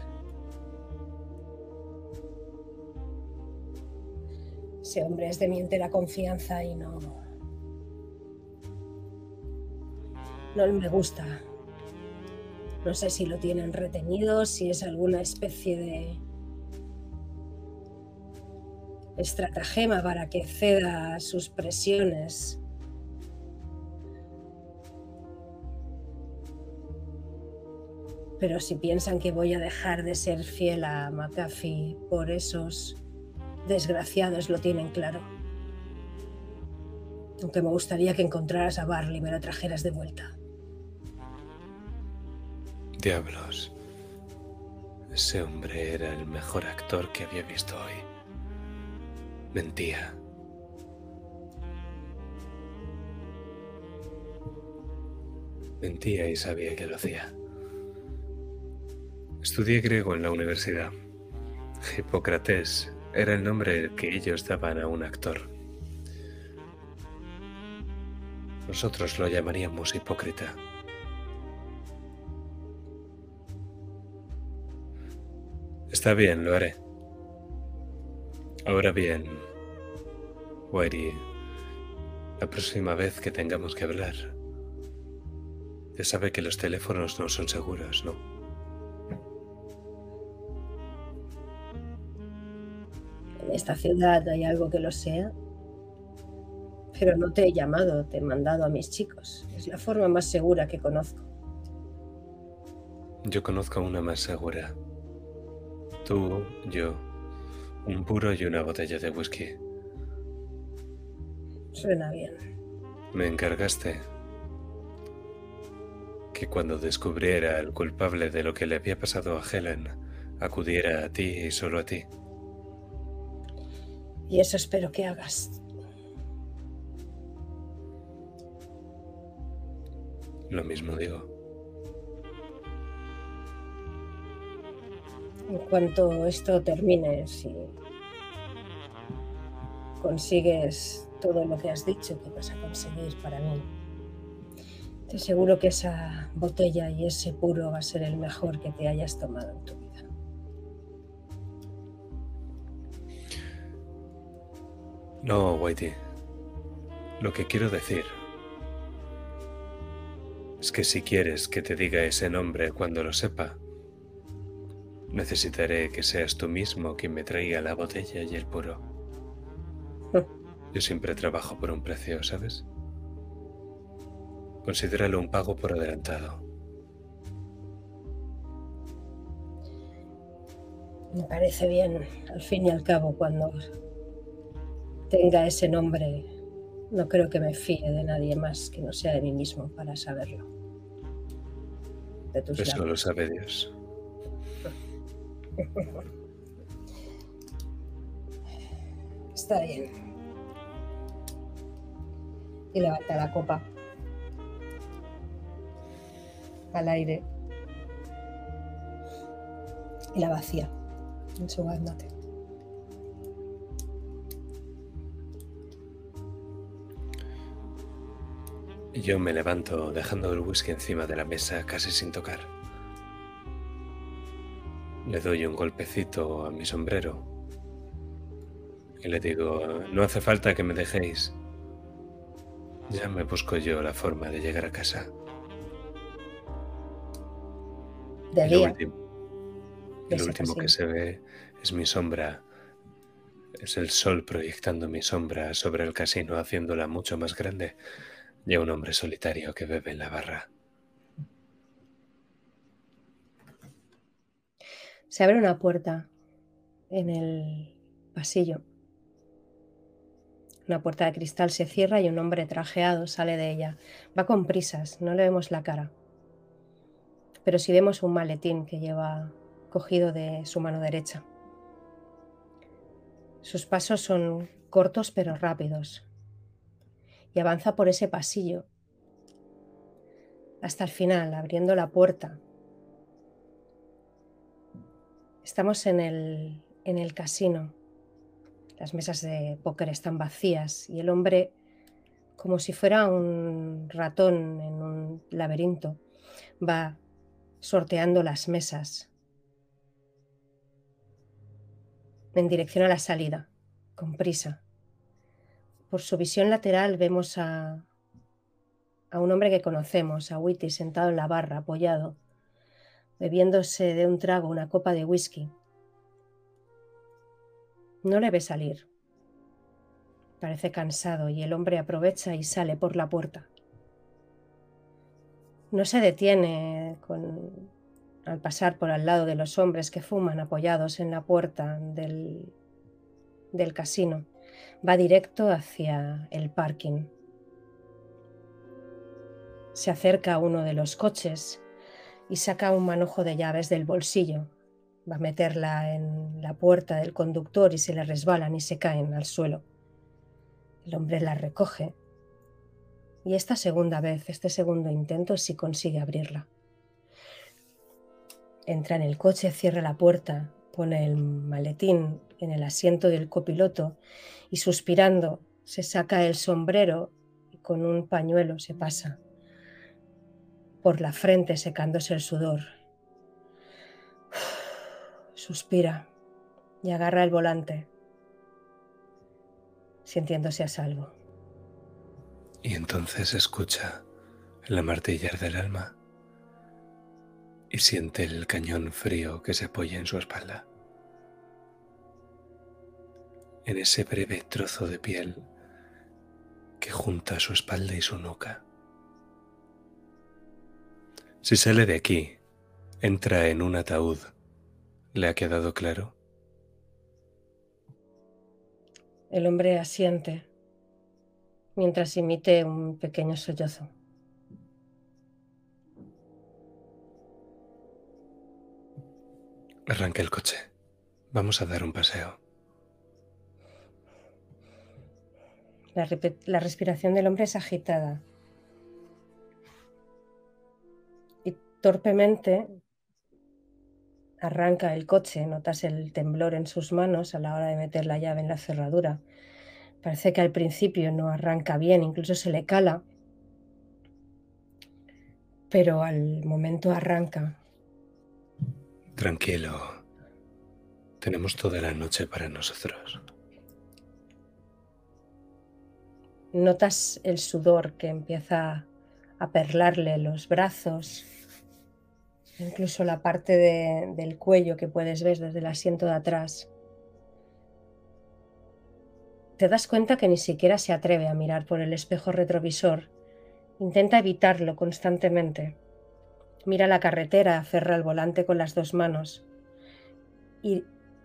Ese hombre es de mi entera confianza y no. No me gusta. No sé si lo tienen retenido, si es alguna especie de estratagema para que ceda sus presiones. Pero si piensan que voy a dejar de ser fiel a McAfee por esos desgraciados lo tienen claro. Aunque me gustaría que encontraras a Barley y me lo trajeras de vuelta. Diablos. Ese hombre era el mejor actor que había visto hoy. Mentía. Mentía y sabía que lo hacía. Estudié griego en la universidad. Hipócrates era el nombre que ellos daban a un actor. Nosotros lo llamaríamos hipócrita. Está bien, lo haré. Ahora bien, Whitey, la próxima vez que tengamos que hablar, ya sabe que los teléfonos no son seguros, ¿no? En esta ciudad hay algo que lo sea. Pero no te he llamado, te he mandado a mis chicos. Es la forma más segura que conozco. Yo conozco una más segura. Tú, yo, un puro y una botella de whisky. Suena bien. Me encargaste que cuando descubriera al culpable de lo que le había pasado a Helen, acudiera a ti y solo a ti. Y eso espero que hagas. Lo mismo digo. En cuanto esto termine, si consigues todo lo que has dicho que vas a conseguir para mí, te aseguro que esa botella y ese puro va a ser el mejor que te hayas tomado en tu vida. No, Whitey. Lo que quiero decir es que si quieres que te diga ese nombre cuando lo sepa, necesitaré que seas tú mismo quien me traiga la botella y el puro. Yo siempre trabajo por un precio, ¿sabes? Considéralo un pago por adelantado. Me parece bien, al fin y al cabo, cuando tenga ese nombre, no creo que me fíe de nadie más que no sea de mí mismo para saberlo. De tus Eso labios. lo sabe Dios. Está bien. Y levanta la copa. Al aire. Y la vacía en su. Yo me levanto dejando el whisky encima de la mesa casi sin tocar. Le doy un golpecito a mi sombrero y le digo, no hace falta que me dejéis. Ya me busco yo la forma de llegar a casa. De Y lo día. último, que se ve es mi sombra. Es el sol proyectando mi sombra sobre el casino, haciéndola mucho más grande. Y a un hombre solitario que bebe en la barra. Se abre una puerta en el pasillo. Una puerta de cristal se cierra y un hombre trajeado sale de ella. Va con prisas, no le vemos la cara. Pero sí vemos un maletín que lleva cogido de su mano derecha. Sus pasos son cortos pero rápidos. Y avanza por ese pasillo hasta el final, abriendo la puerta Estamos en el, en el casino. Las mesas de póker están vacías y el hombre, como si fuera un ratón en un laberinto, va sorteando las mesas en dirección a la salida, con prisa. Por su visión lateral vemos a, a un hombre que conocemos, a Whitty, sentado en la barra, apoyado, bebiéndose de un trago una copa de whisky. No le ve salir. Parece cansado y el hombre aprovecha y sale por la puerta. No se detiene con- al pasar por al lado de los hombres que fuman apoyados en la puerta del, del casino. Va directo hacia el parking. Se acerca a uno de los coches y saca un manojo de llaves del bolsillo. Va a meterla en la puerta del conductor y se le resbalan y se caen al suelo. El hombre la recoge. Y esta segunda vez, este segundo intento, sí consigue abrirla. Entra en el coche, cierra la puerta, pone el maletín en el asiento del copiloto y suspirando se saca el sombrero y con un pañuelo se pasa por la frente secándose el sudor. Suspira y agarra el volante, sintiéndose a salvo. Y entonces escucha el amartillar del alma y siente el cañón frío que se apoya en su espalda. En ese breve trozo de piel que junta su espalda y su nuca. Si sale de aquí, entra en un ataúd. ¿Le ha quedado claro? El hombre asiente mientras emite un pequeño sollozo. Arranca el coche. Vamos a dar un paseo. La, la respiración del hombre es agitada. Torpemente arranca el coche. Notas el temblor en sus manos a la hora de meter la llave en la cerradura. Parece que al principio no arranca bien, incluso se le cala. Pero al momento arranca. Tranquilo. Tenemos toda la noche para nosotros. Notas el sudor que empieza a perlarle los brazos, incluso la parte de- del cuello que puedes ver desde el asiento de atrás. Te das cuenta que ni siquiera se atreve a mirar por el espejo retrovisor. Intenta evitarlo constantemente. Mira la carretera, aferra el volante con las dos manos y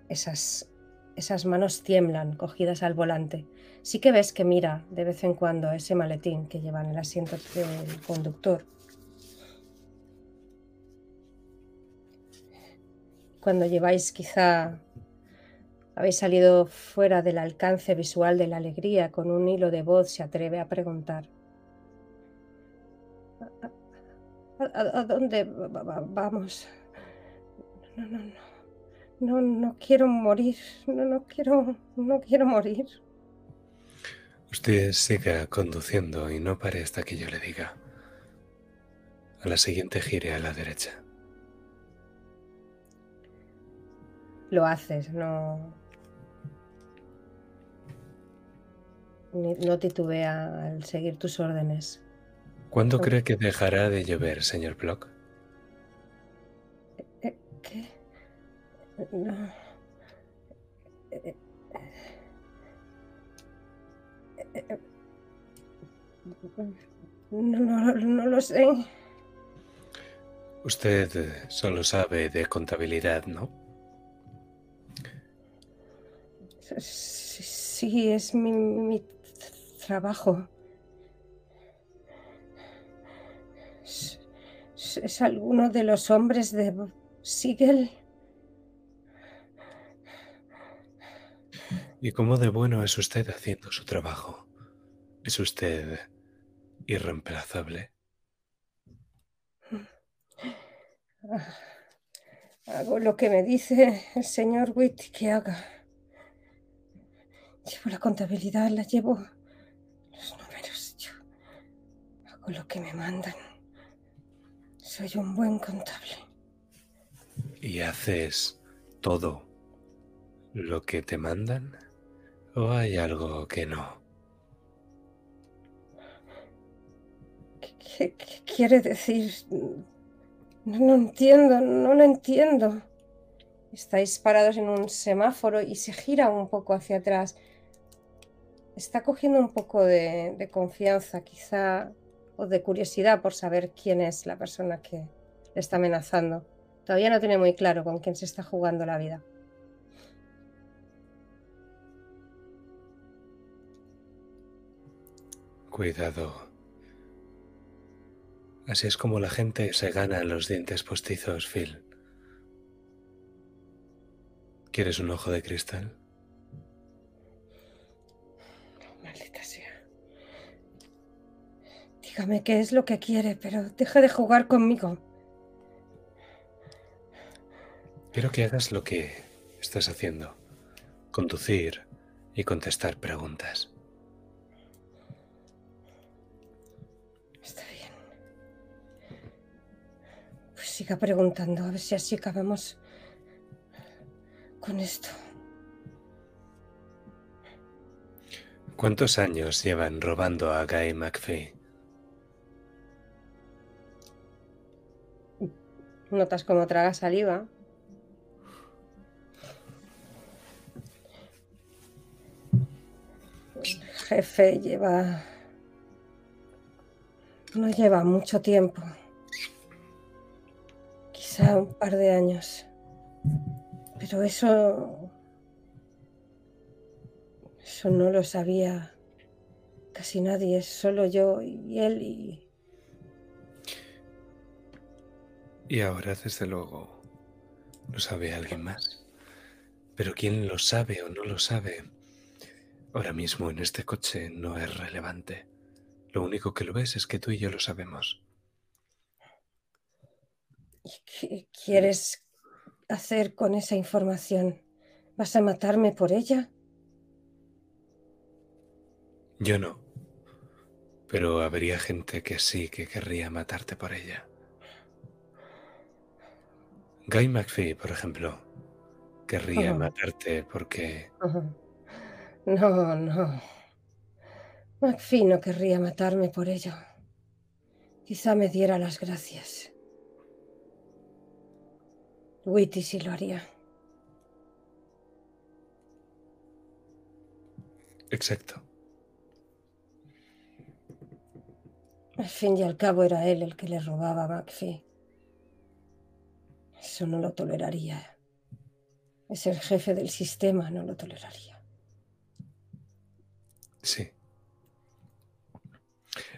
esas, esas manos tiemblan cogidas al volante. Sí que ves que mira de vez en cuando ese maletín que lleva en el asiento del conductor. Cuando lleváis quizá, habéis salido fuera del alcance visual de la alegría, con un hilo de voz se atreve a preguntar. ¿A, dónde va- va- va- vamos? No, no, no. No, no quiero morir. No, no quiero, no quiero morir. Usted siga conduciendo y no pare hasta que yo le diga. A la siguiente gire a la derecha. Lo haces, no. No titubea al seguir tus órdenes. ¿Cuándo cree que dejará de llover, señor Block? Eh, ¿Qué? No. Eh, eh, No, no, no lo sé. Usted solo sabe de contabilidad, ¿no? Sí, es mi, mi trabajo. Es, es- es alguno de los hombres de Siegel. ¿Y cómo de bueno es usted haciendo su trabajo? ¿Es usted irreemplazable? Hago lo que me dice el señor Witt que haga. Llevo la contabilidad, la llevo los números. Yo hago lo que me mandan. Soy un buen contable. ¿Y haces todo lo que te mandan? ¿O hay algo que no? ¿Qué, qué- quiere decir? No, no entiendo, no lo entiendo. Estáis parados en un semáforo y se gira un poco hacia atrás. Está cogiendo un poco de, de confianza, quizá, o de curiosidad por saber quién es la persona que le está amenazando. Todavía no tiene muy claro con quién se está jugando la vida. Cuidado. Así es como la gente se gana los dientes postizos, Phil. ¿Quieres un ojo de cristal? Maldita sea. Dígame qué es lo que quiere, pero deje de jugar conmigo. Quiero que hagas lo que estás haciendo. Conducir y contestar preguntas. Está bien. Pues siga preguntando, a ver si así acabamos con esto. ¿Cuántos años llevan robando a Guy McPhee? Notas como traga saliva. Jefe lleva... No lleva mucho tiempo. Quizá un par de años. Pero eso... Eso no lo sabía casi nadie, solo yo y él y... Y ahora, desde luego, lo sabe alguien más. Pero quién lo sabe o no lo sabe, ahora mismo en este coche no es relevante. Lo único que lo ves es que tú y yo lo sabemos. ¿Y ¿Qué quieres hacer con esa información? ¿Vas a matarme por ella? Yo no. Pero habría gente que sí que querría matarte por ella. Guy McPhee, por ejemplo, querría matarte porque. No, no. McPhee no querría matarme por ello. Quizá me diera las gracias. Witty sí lo haría. Exacto. Al fin y al cabo era él el que le robaba a McPhee. Eso no lo toleraría. Es el jefe del sistema, no lo toleraría. Sí.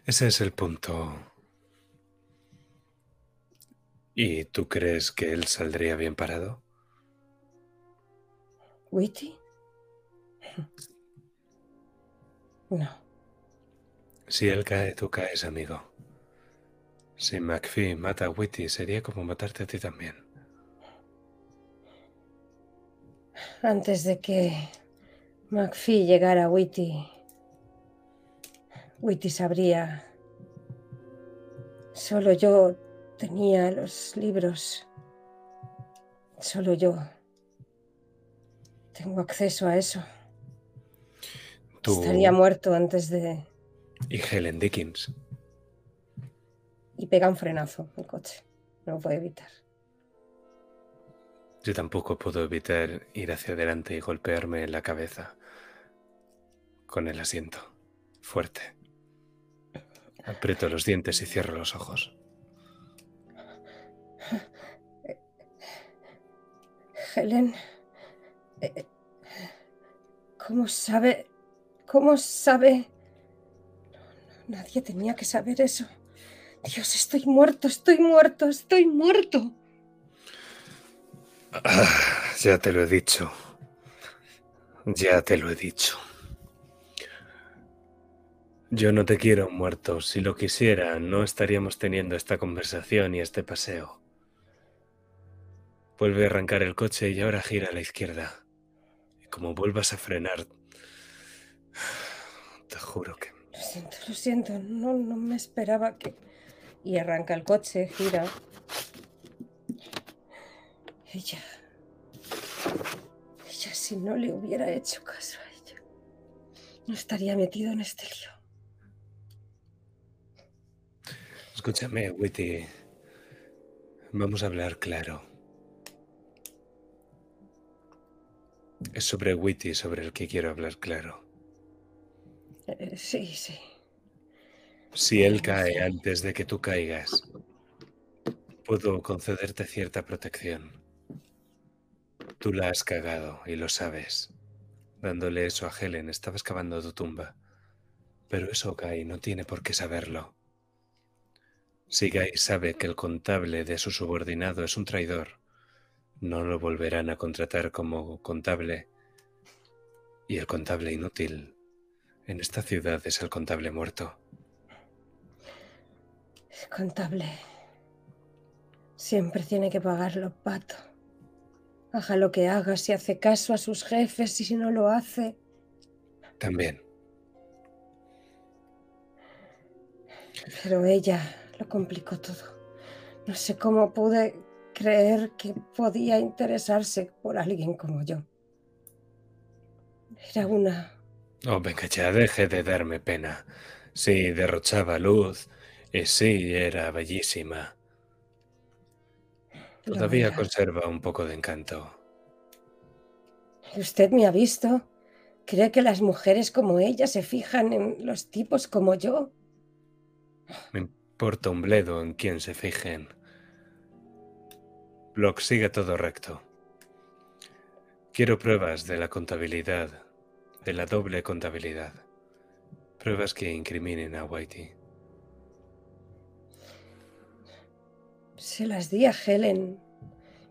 Ese es el punto. ¿Y tú crees que él saldría bien parado? ¿Witty? No. Si él cae, tú caes, amigo. Si McPhee mata a Whitty, sería como matarte a ti también. Antes de que McPhee llegara a Witty, Witty sabría. Solo yo tenía los libros. Solo yo tengo acceso a eso. Tú Estaría muerto antes de... y Helen Dickens. Y pega un frenazo el coche. No lo puede evitar. Yo tampoco puedo evitar ir hacia adelante y golpearme en la cabeza con el asiento. Fuerte. Aprieto los dientes y cierro los ojos. Helen... eh, ¿Cómo sabe? ¿Cómo sabe? Nadie tenía que saber eso. Dios, estoy muerto, estoy muerto, estoy muerto. Ya te lo he dicho. Ya te lo he dicho. Yo no te quiero muerto. Si lo quisiera, no estaríamos teniendo esta conversación y este paseo. Vuelve a arrancar el coche y ahora gira a la izquierda. Y como vuelvas a frenar, te juro que... Lo siento, lo siento. No, no me esperaba que. Y arranca el coche, gira. Ella. Ella, si no le hubiera hecho caso a ella, no estaría metido en este lío. Escúchame, Witty. Vamos a hablar claro. Es sobre Witty sobre el que quiero hablar claro. Eh, sí, sí. Si él cae antes de que tú caigas, puedo concederte cierta protección. Tú la has cagado y lo sabes. Dándole eso a Helen, estabas cavando tu tumba. Pero eso Guy no tiene por qué saberlo. Si Guy sabe que el contable de su subordinado es un traidor, no lo volverán a contratar como contable. Y el contable inútil en esta ciudad es el contable muerto. El contable. Siempre tiene que pagarlo, pato. Haga lo que haga, si hace caso a sus jefes y si no lo hace. También. Pero ella lo complicó todo. No sé cómo pude creer que podía interesarse por alguien como yo. Era una... Oh, venga ya, deje de darme pena. Sí, derrochaba luz. Y sí, era bellísima. Todavía conserva un poco de encanto. ¿Usted me ha visto? ¿Cree que las mujeres como ella se fijan en los tipos como yo? Me importa un bledo en quién se fijen. Block, sigue todo recto. Quiero pruebas de la contabilidad, de la doble contabilidad. Pruebas que incriminen a Whitey. Se las di a Helen.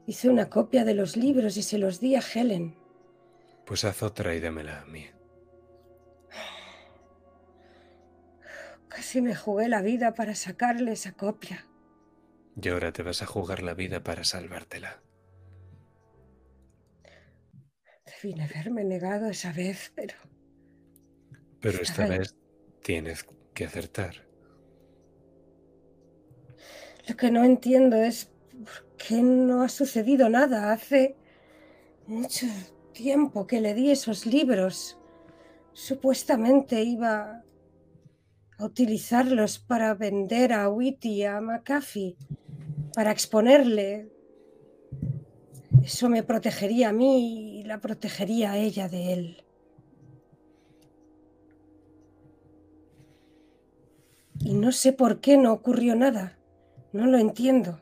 Hice una copia de los libros y se los di a Helen. Pues haz otra y dámela a mí. Casi me jugué la vida para sacarle esa copia. Y ahora te vas a jugar la vida para salvártela. De haberme negado esa vez, pero Pero esta vez tienes que acertar. lo que no entiendo es por qué no ha sucedido nada. Hace mucho tiempo que le di esos libros. Supuestamente iba a utilizarlos para vender a Whitty y a McAfee, para exponerle. Eso me protegería a mí y la protegería a ella de él. Y no sé por qué no ocurrió nada. No lo entiendo.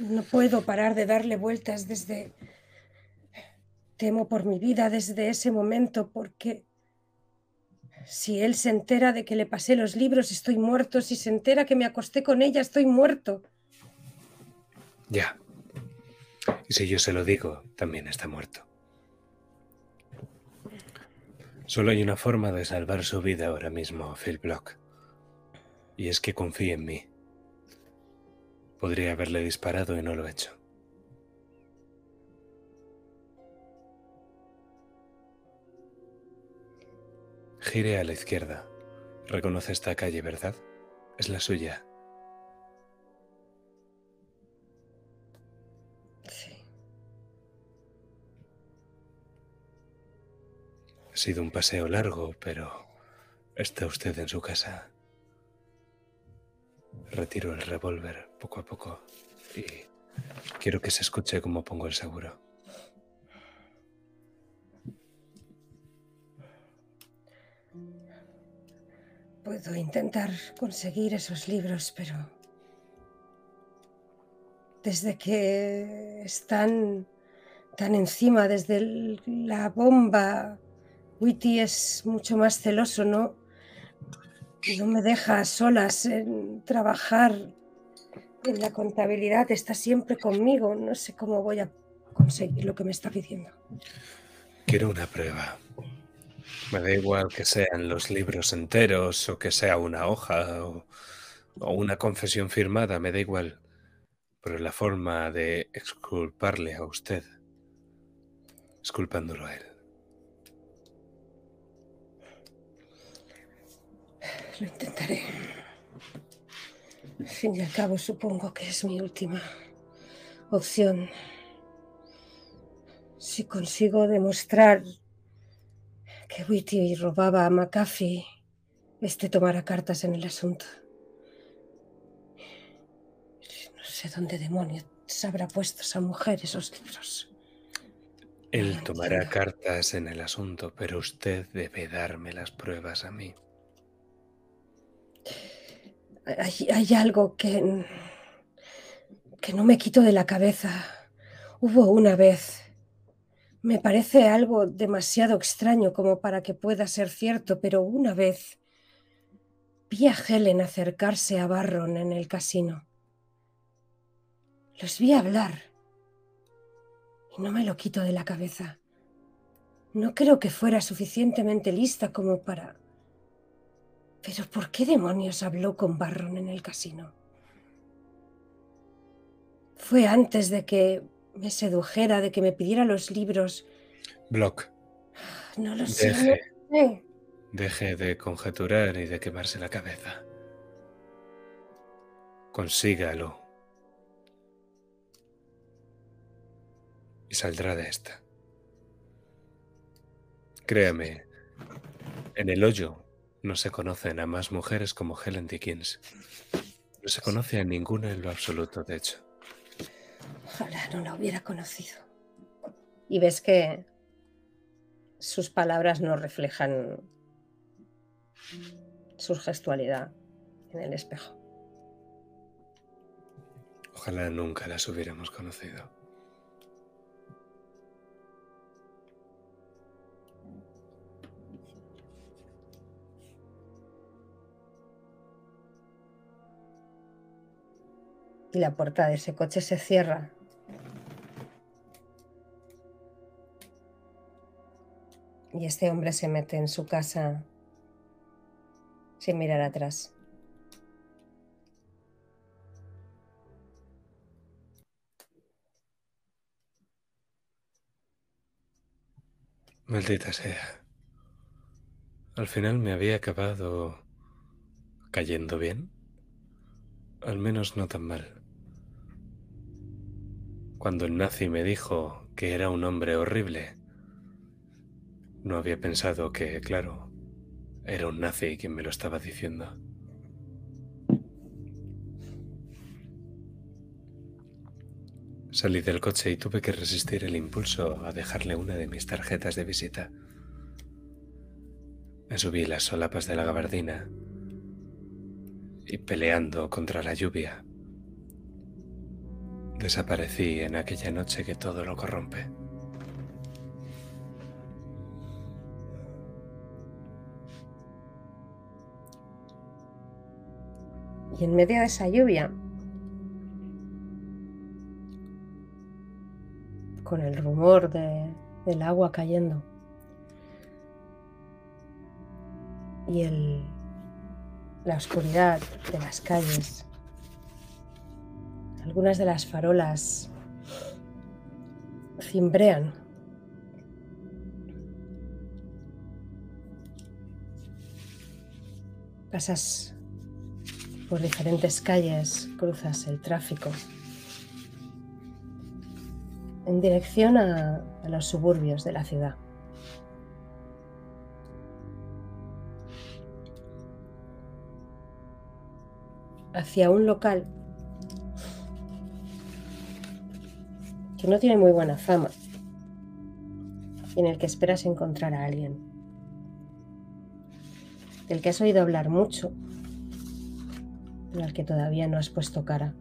No puedo parar de darle vueltas desde... Temo por mi vida desde ese momento porque si él se entera de que le pasé los libros estoy muerto, si se entera que me acosté con ella estoy muerto. Ya. Y si yo se lo digo, también está muerto. Solo hay una forma de salvar su vida ahora mismo, Phil Block. Y es que confíe en mí. Podría haberle disparado y no lo he hecho. Gire a la izquierda. Reconoce esta calle, ¿verdad? Es la suya. Sí. Ha sido un paseo largo, pero está usted en su casa. Retiro el revólver poco a poco y quiero que se escuche cómo pongo el seguro. Puedo intentar conseguir esos libros, pero desde que están tan encima, desde la bomba, Witty es mucho más celoso, ¿no? No me deja solas en trabajar en la contabilidad, está siempre conmigo. No sé cómo voy a conseguir lo que me está pidiendo. Quiero una prueba. Me da igual que sean los libros enteros o que sea una hoja o, una confesión firmada, me da igual. Pero la forma de exculparle a usted, exculpándolo a él. Lo intentaré. Al fin y al cabo, supongo que es mi última opción. Si consigo demostrar que Whitty robaba a McAfee, este tomará cartas en el asunto. No sé dónde demonios habrá puesto esa mujer esos libros. Él tomará cartas en el asunto, pero usted debe darme las pruebas a mí. Hay, hay algo que, que no me quito de la cabeza. Hubo una vez. Me parece algo demasiado extraño como para que pueda ser cierto, pero una vez vi a Helen acercarse a Barron en el casino. Los vi hablar y no me lo quito de la cabeza. No creo que fuera suficientemente lista como para... Pero ¿por qué demonios habló con Barron en el casino? Fue antes de que me sedujera, de que me pidiera los libros. Block, No lo sé. no deje de conjeturar y de quemarse la cabeza. Consígalo. Y saldrá de esta. Créame, en el hoyo no se conocen a más mujeres como Helen Dickens. No se conoce a ninguna en lo absoluto, de hecho. Ojalá no la hubiera conocido. Y ves que sus palabras no reflejan su gestualidad en el espejo. Ojalá nunca las hubiéramos conocido. Y la puerta de ese coche se cierra. Y este hombre se mete en su casa sin mirar atrás. Maldita sea. Al final me había acabado cayendo bien. Al menos no tan mal. Cuando el nazi me dijo que era un hombre horrible, no había pensado que, claro, era un nazi quien me lo estaba diciendo. Salí del coche y tuve que resistir el impulso a dejarle una de mis tarjetas de visita. Me subí las solapas de la gabardina y peleando contra la lluvia, desaparecí en aquella noche que todo lo corrompe. Y en medio de esa lluvia, con el rumor de- del agua cayendo y el, la oscuridad de las calles. Algunas de las farolas cimbrean. Pasas por diferentes calles, cruzas el tráfico en dirección a, a los suburbios de la ciudad. Hacia un local no tiene muy buena fama y en el que esperas encontrar a alguien, del que has oído hablar mucho, pero al que todavía no has puesto cara.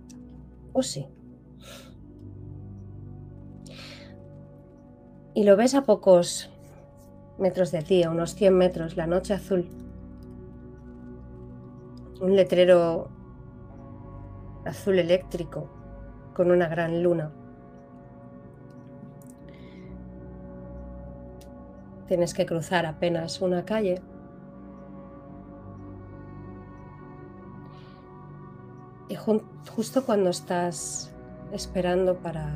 ¿O sí? Y lo ves a pocos metros de ti, a unos 100 metros, la noche azul. Un letrero azul eléctrico con una gran luna. Tienes que cruzar apenas una calle. Y justo cuando estás esperando para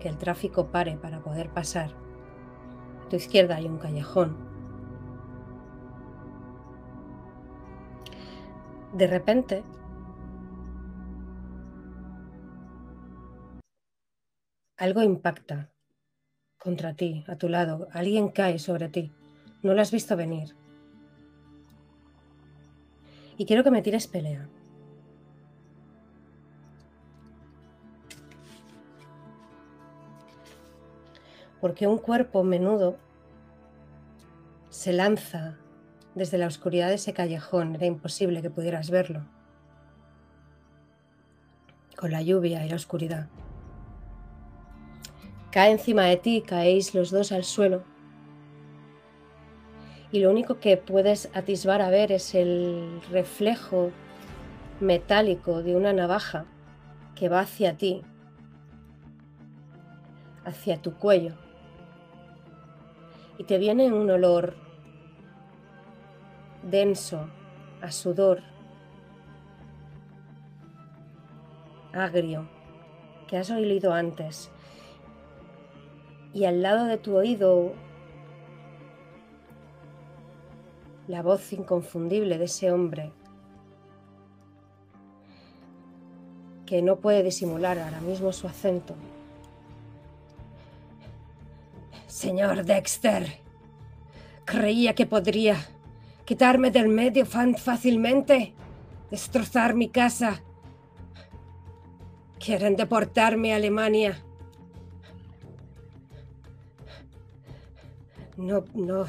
que el tráfico pare para poder pasar, a tu izquierda hay un callejón. De repente, algo impacta contra ti, a tu lado. Alguien cae sobre ti. No lo has visto venir. Y quiero que me tires pelea. Porque un cuerpo menudo se lanza desde la oscuridad de ese callejón. Era imposible que pudieras verlo. Con la lluvia y la oscuridad. Cae encima de ti, caéis los dos al suelo. Y lo único que puedes atisbar a ver es el reflejo metálico de una navaja que va hacia ti, hacia tu cuello. Y te viene un olor denso, a sudor, agrio, que has oído antes. Y al lado de tu oído, la voz inconfundible de ese hombre que no puede disimular ahora mismo su acento. Señor Dexter, creía que podría quitarme del medio fácilmente, destrozar mi casa. Quieren deportarme a Alemania. No, no.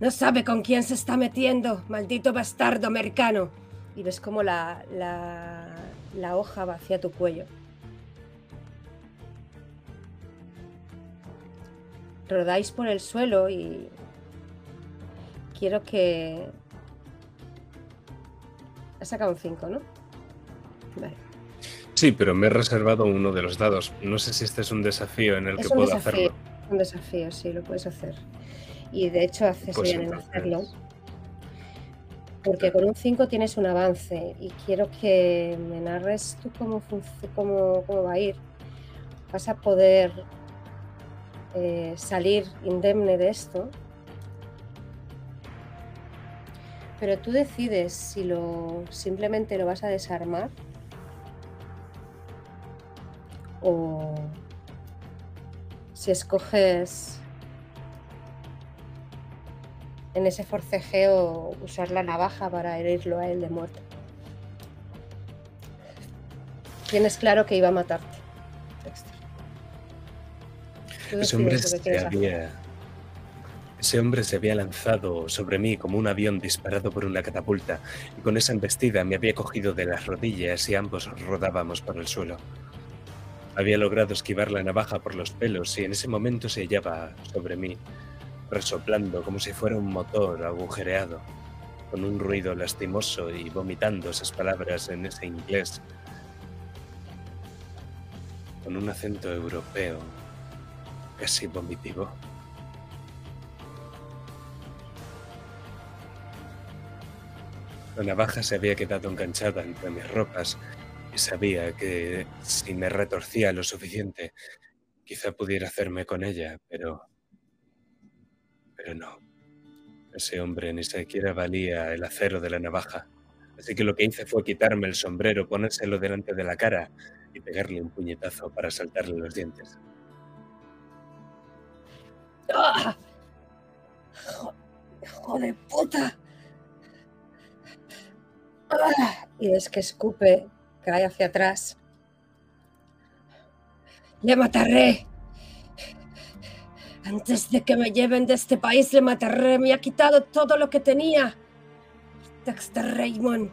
No sabe con quién se está metiendo, maldito bastardo americano. Y ves como la, la, la hoja va hacia tu cuello. Rodáis por el suelo y quiero que... Has sacado un 5, ¿no? Vale. Sí, pero me he reservado uno de los dados. No sé si este es un desafío en el Es que puedo desafío, hacerlo. Un desafío, sí, lo puedes hacer. Y de hecho haces Pues bien en hacerlo. Porque con un 5 tienes un avance y quiero que me narres tú cómo, cómo, cómo va a ir. Vas a poder eh, salir indemne de esto. Pero tú decides si lo simplemente lo vas a desarmar o si escoges en ese forcejeo usar la navaja para herirlo a él de muerte. Tienes claro que iba a matarte. Dexter. Ese hombre, se había... Ese hombre se había lanzado sobre mí como un avión disparado por una catapulta y con esa embestida me había cogido de las rodillas y ambos rodábamos por el suelo. Había logrado esquivar la navaja por los pelos y en ese momento se hallaba sobre mí, resoplando como si fuera un motor agujereado, con un ruido lastimoso y vomitando esas palabras en ese inglés, con un acento europeo casi vomitivo. La navaja se había quedado enganchada entre mis ropas sabía que si me retorcía lo suficiente, quizá pudiera hacerme con ella, pero... Pero no. Ese hombre ni siquiera valía el acero de la navaja. Así que lo que hice fue quitarme el sombrero, ponérselo delante de la cara y pegarle un puñetazo para saltarle los dientes. ¡Ah! ¡Hijo- ¡Hijo de puta! ¡Ah! Y es que escupe, cae hacia atrás. ¡Le mataré! Antes de que me lleven de este país, le mataré. Me ha quitado todo lo que tenía. Dexter Raymond.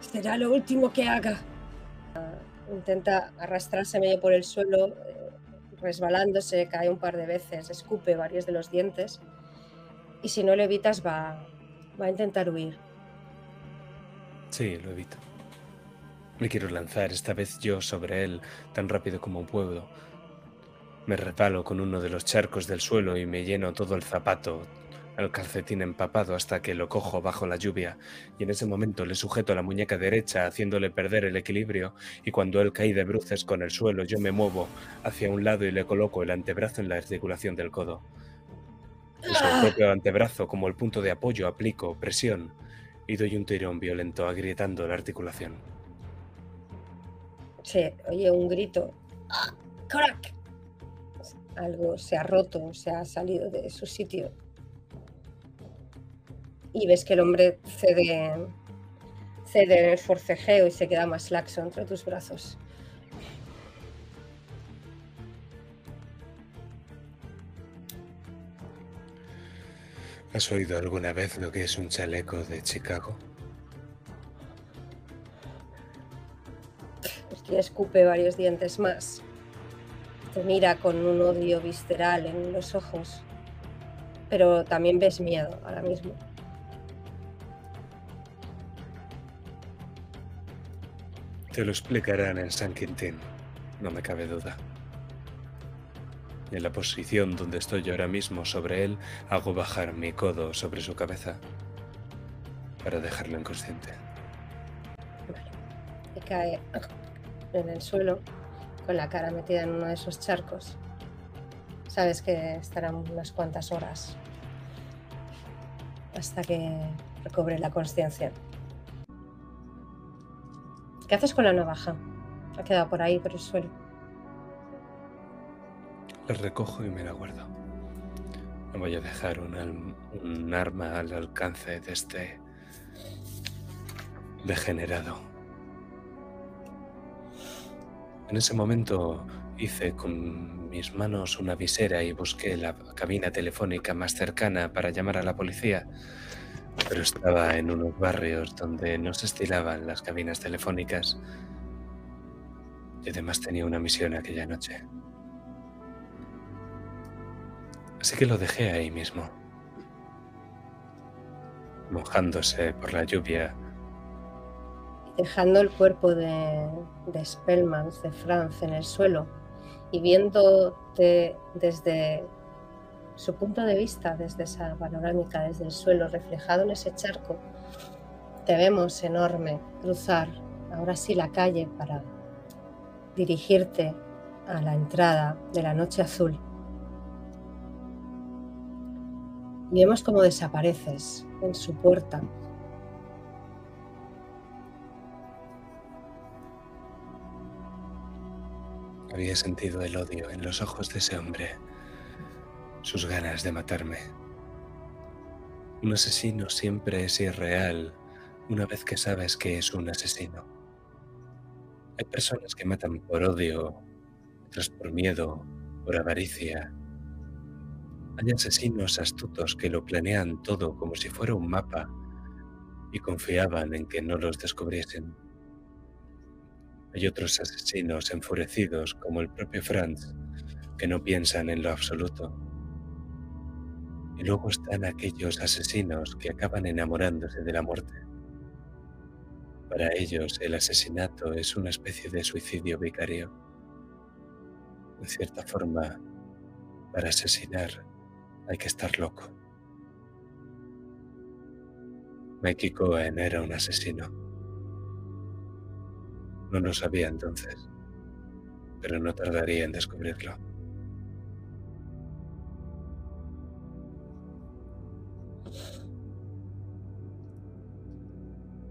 Será lo último que haga. Intenta arrastrarse medio por el suelo, eh, resbalándose, cae un par de veces, escupe varios de los dientes. Y si no lo evitas, va, va a intentar huir. Sí, lo evito. Me quiero lanzar, esta vez yo sobre él, tan rápido como puedo. Me resbalo con uno de los charcos del suelo y me lleno todo el zapato, el calcetín empapado hasta que lo cojo bajo la lluvia, y en ese momento le sujeto la muñeca derecha haciéndole perder el equilibrio, y cuando él cae de bruces con el suelo yo me muevo hacia un lado y le coloco el antebrazo en la articulación del codo. En su propio antebrazo, como el punto de apoyo, aplico presión y doy un tirón violento agrietando la articulación. Se oye un grito. ¡Ah! ¡Crack! Algo se ha roto, se ha salido de su sitio. Y ves que el hombre cede, cede en el forcejeo y se queda más laxo entre tus brazos. ¿Has oído alguna vez lo que es un chaleco de Chicago? Que escupe varios dientes más. Te mira con un odio visceral en los ojos. Pero también ves miedo ahora mismo. Te lo explicarán en San Quintín, no me cabe duda. Y en la posición donde estoy ahora mismo sobre él, hago bajar mi codo sobre su cabeza para dejarlo inconsciente. y cae en el suelo con la cara metida en uno de esos charcos. Sabes que estarán unas cuantas horas hasta que recobre la conciencia. ¿Qué haces con la navaja? Ha quedado por ahí, por el suelo. La recojo y me la guardo. No voy a dejar un, un arma al alcance de este degenerado. En ese momento hice con mis manos una visera y busqué la cabina telefónica más cercana para llamar a la policía, pero estaba en unos barrios donde no se estilaban las cabinas telefónicas y además tenía una misión aquella noche. Así que lo dejé ahí mismo, mojándose por la lluvia dejando el cuerpo de, de Spellmans, de Franz, en el suelo y viéndote desde su punto de vista, desde esa panorámica, desde el suelo, reflejado en ese charco, te vemos enorme cruzar ahora sí la calle para dirigirte a la entrada de la noche azul. Y vemos cómo desapareces en su puerta Había sentido el odio en los ojos de ese hombre, sus ganas de matarme. Un asesino siempre es irreal una vez que sabes que es un asesino. Hay personas que matan por odio, otras por miedo, por avaricia. Hay asesinos astutos que lo planean todo como si fuera un mapa y confiaban en que no los descubriesen. Hay otros asesinos enfurecidos, como el propio Franz, que no piensan en lo absoluto. Y luego están aquellos asesinos que acaban enamorándose de la muerte. Para ellos el asesinato es una especie de suicidio vicario. En cierta forma, para asesinar hay que estar loco. Mikey Cohen era un asesino. No lo sabía entonces, pero no tardaría en descubrirlo.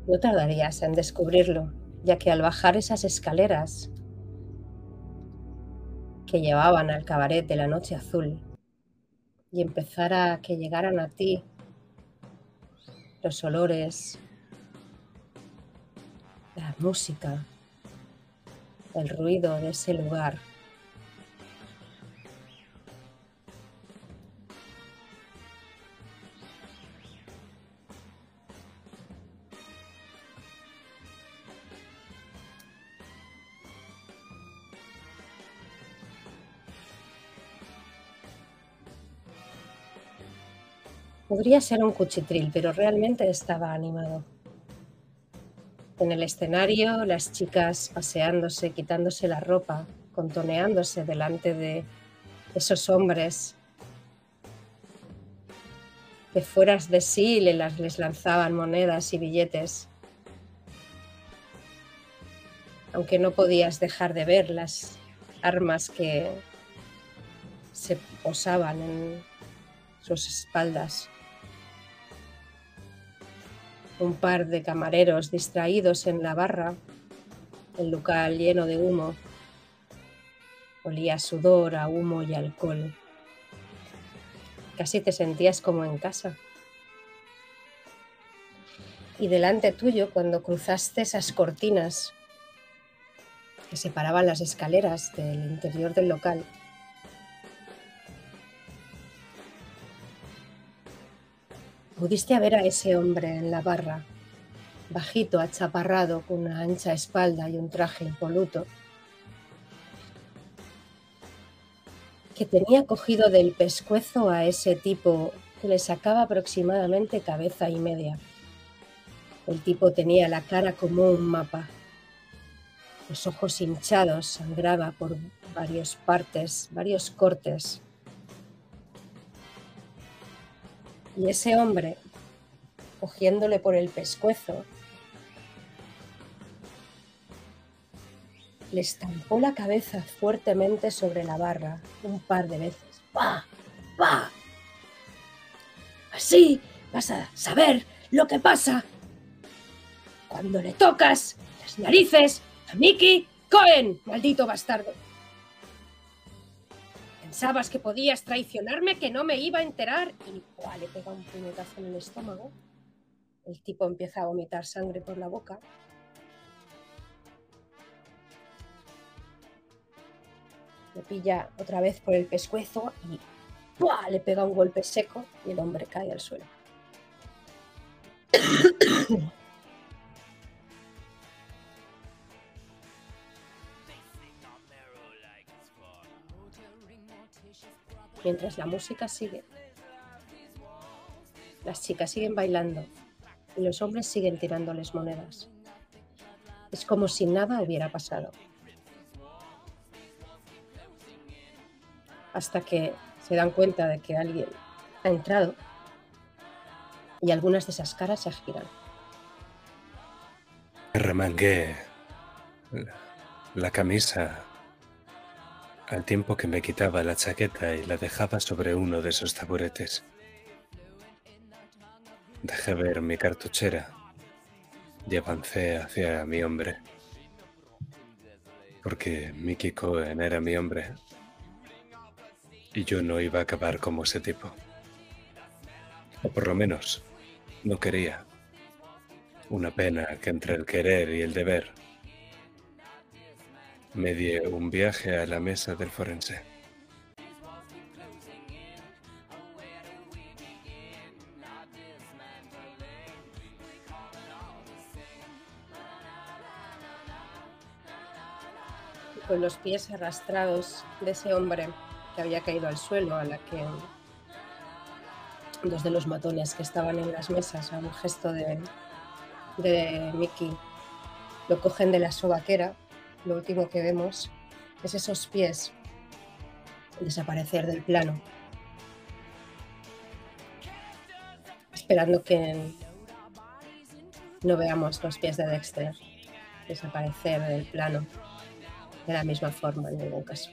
No tardarías en descubrirlo, ya que al bajar esas escaleras que llevaban al cabaret de la noche azul y empezar a que llegaran a ti los olores, la música, el ruido de ese lugar. Podría ser un cuchitril, pero realmente estaba animado. En el escenario, las chicas paseándose, quitándose la ropa, contoneándose delante de esos hombres que fueras de sí les lanzaban monedas y billetes. Aunque no podías dejar de ver las armas que se posaban en sus espaldas un par de camareros distraídos en la barra, el local lleno de humo. Olía sudor, a humo y alcohol. Casi te sentías como en casa. Y delante tuyo, cuando cruzaste esas cortinas que separaban las escaleras del interior del local, Pudiste ver a ese hombre en la barra, bajito, achaparrado, con una ancha espalda y un traje impoluto, que tenía cogido del pescuezo a ese tipo que le sacaba aproximadamente cabeza y media. El tipo tenía la cara como un mapa, los ojos hinchados, sangraba por varias partes, varios cortes. Y ese hombre, cogiéndole por el pescuezo, le estampó la cabeza fuertemente sobre la barra un par de veces. ¡Pa! ¡Pa! Así vas a saber lo que pasa cuando le tocas las narices a Mickey Cohen, maldito bastardo. ¿Pensabas que podías traicionarme, que no me iba a enterar? Y le pega un puñetazo en el estómago. El tipo empieza a vomitar sangre por la boca. Le pilla otra vez por el pescuezo y le pega un golpe seco y el hombre cae al suelo. Mientras la música sigue, las chicas siguen bailando y los hombres siguen tirándoles monedas. Es como si nada hubiera pasado. Hasta que se dan cuenta de que alguien ha entrado y algunas de esas caras se giran. Remangué la, camisa al tiempo que me quitaba la chaqueta y la dejaba sobre uno de esos taburetes. Dejé ver mi cartuchera y avancé hacia mi hombre. Porque Mickey Cohen era mi hombre. Y yo no iba a acabar como ese tipo. O por lo menos, no quería. Una pena que entre el querer y el deber medie un viaje a la mesa del forense. con los pies arrastrados de ese hombre que había caído al suelo, a la que dos de los matones que estaban en las mesas, a un gesto de, de Mickey, lo cogen de la sobaquera lo último que vemos es esos pies desaparecer del plano, esperando que no veamos los pies de Dexter desaparecer del plano de la misma forma en ningún caso.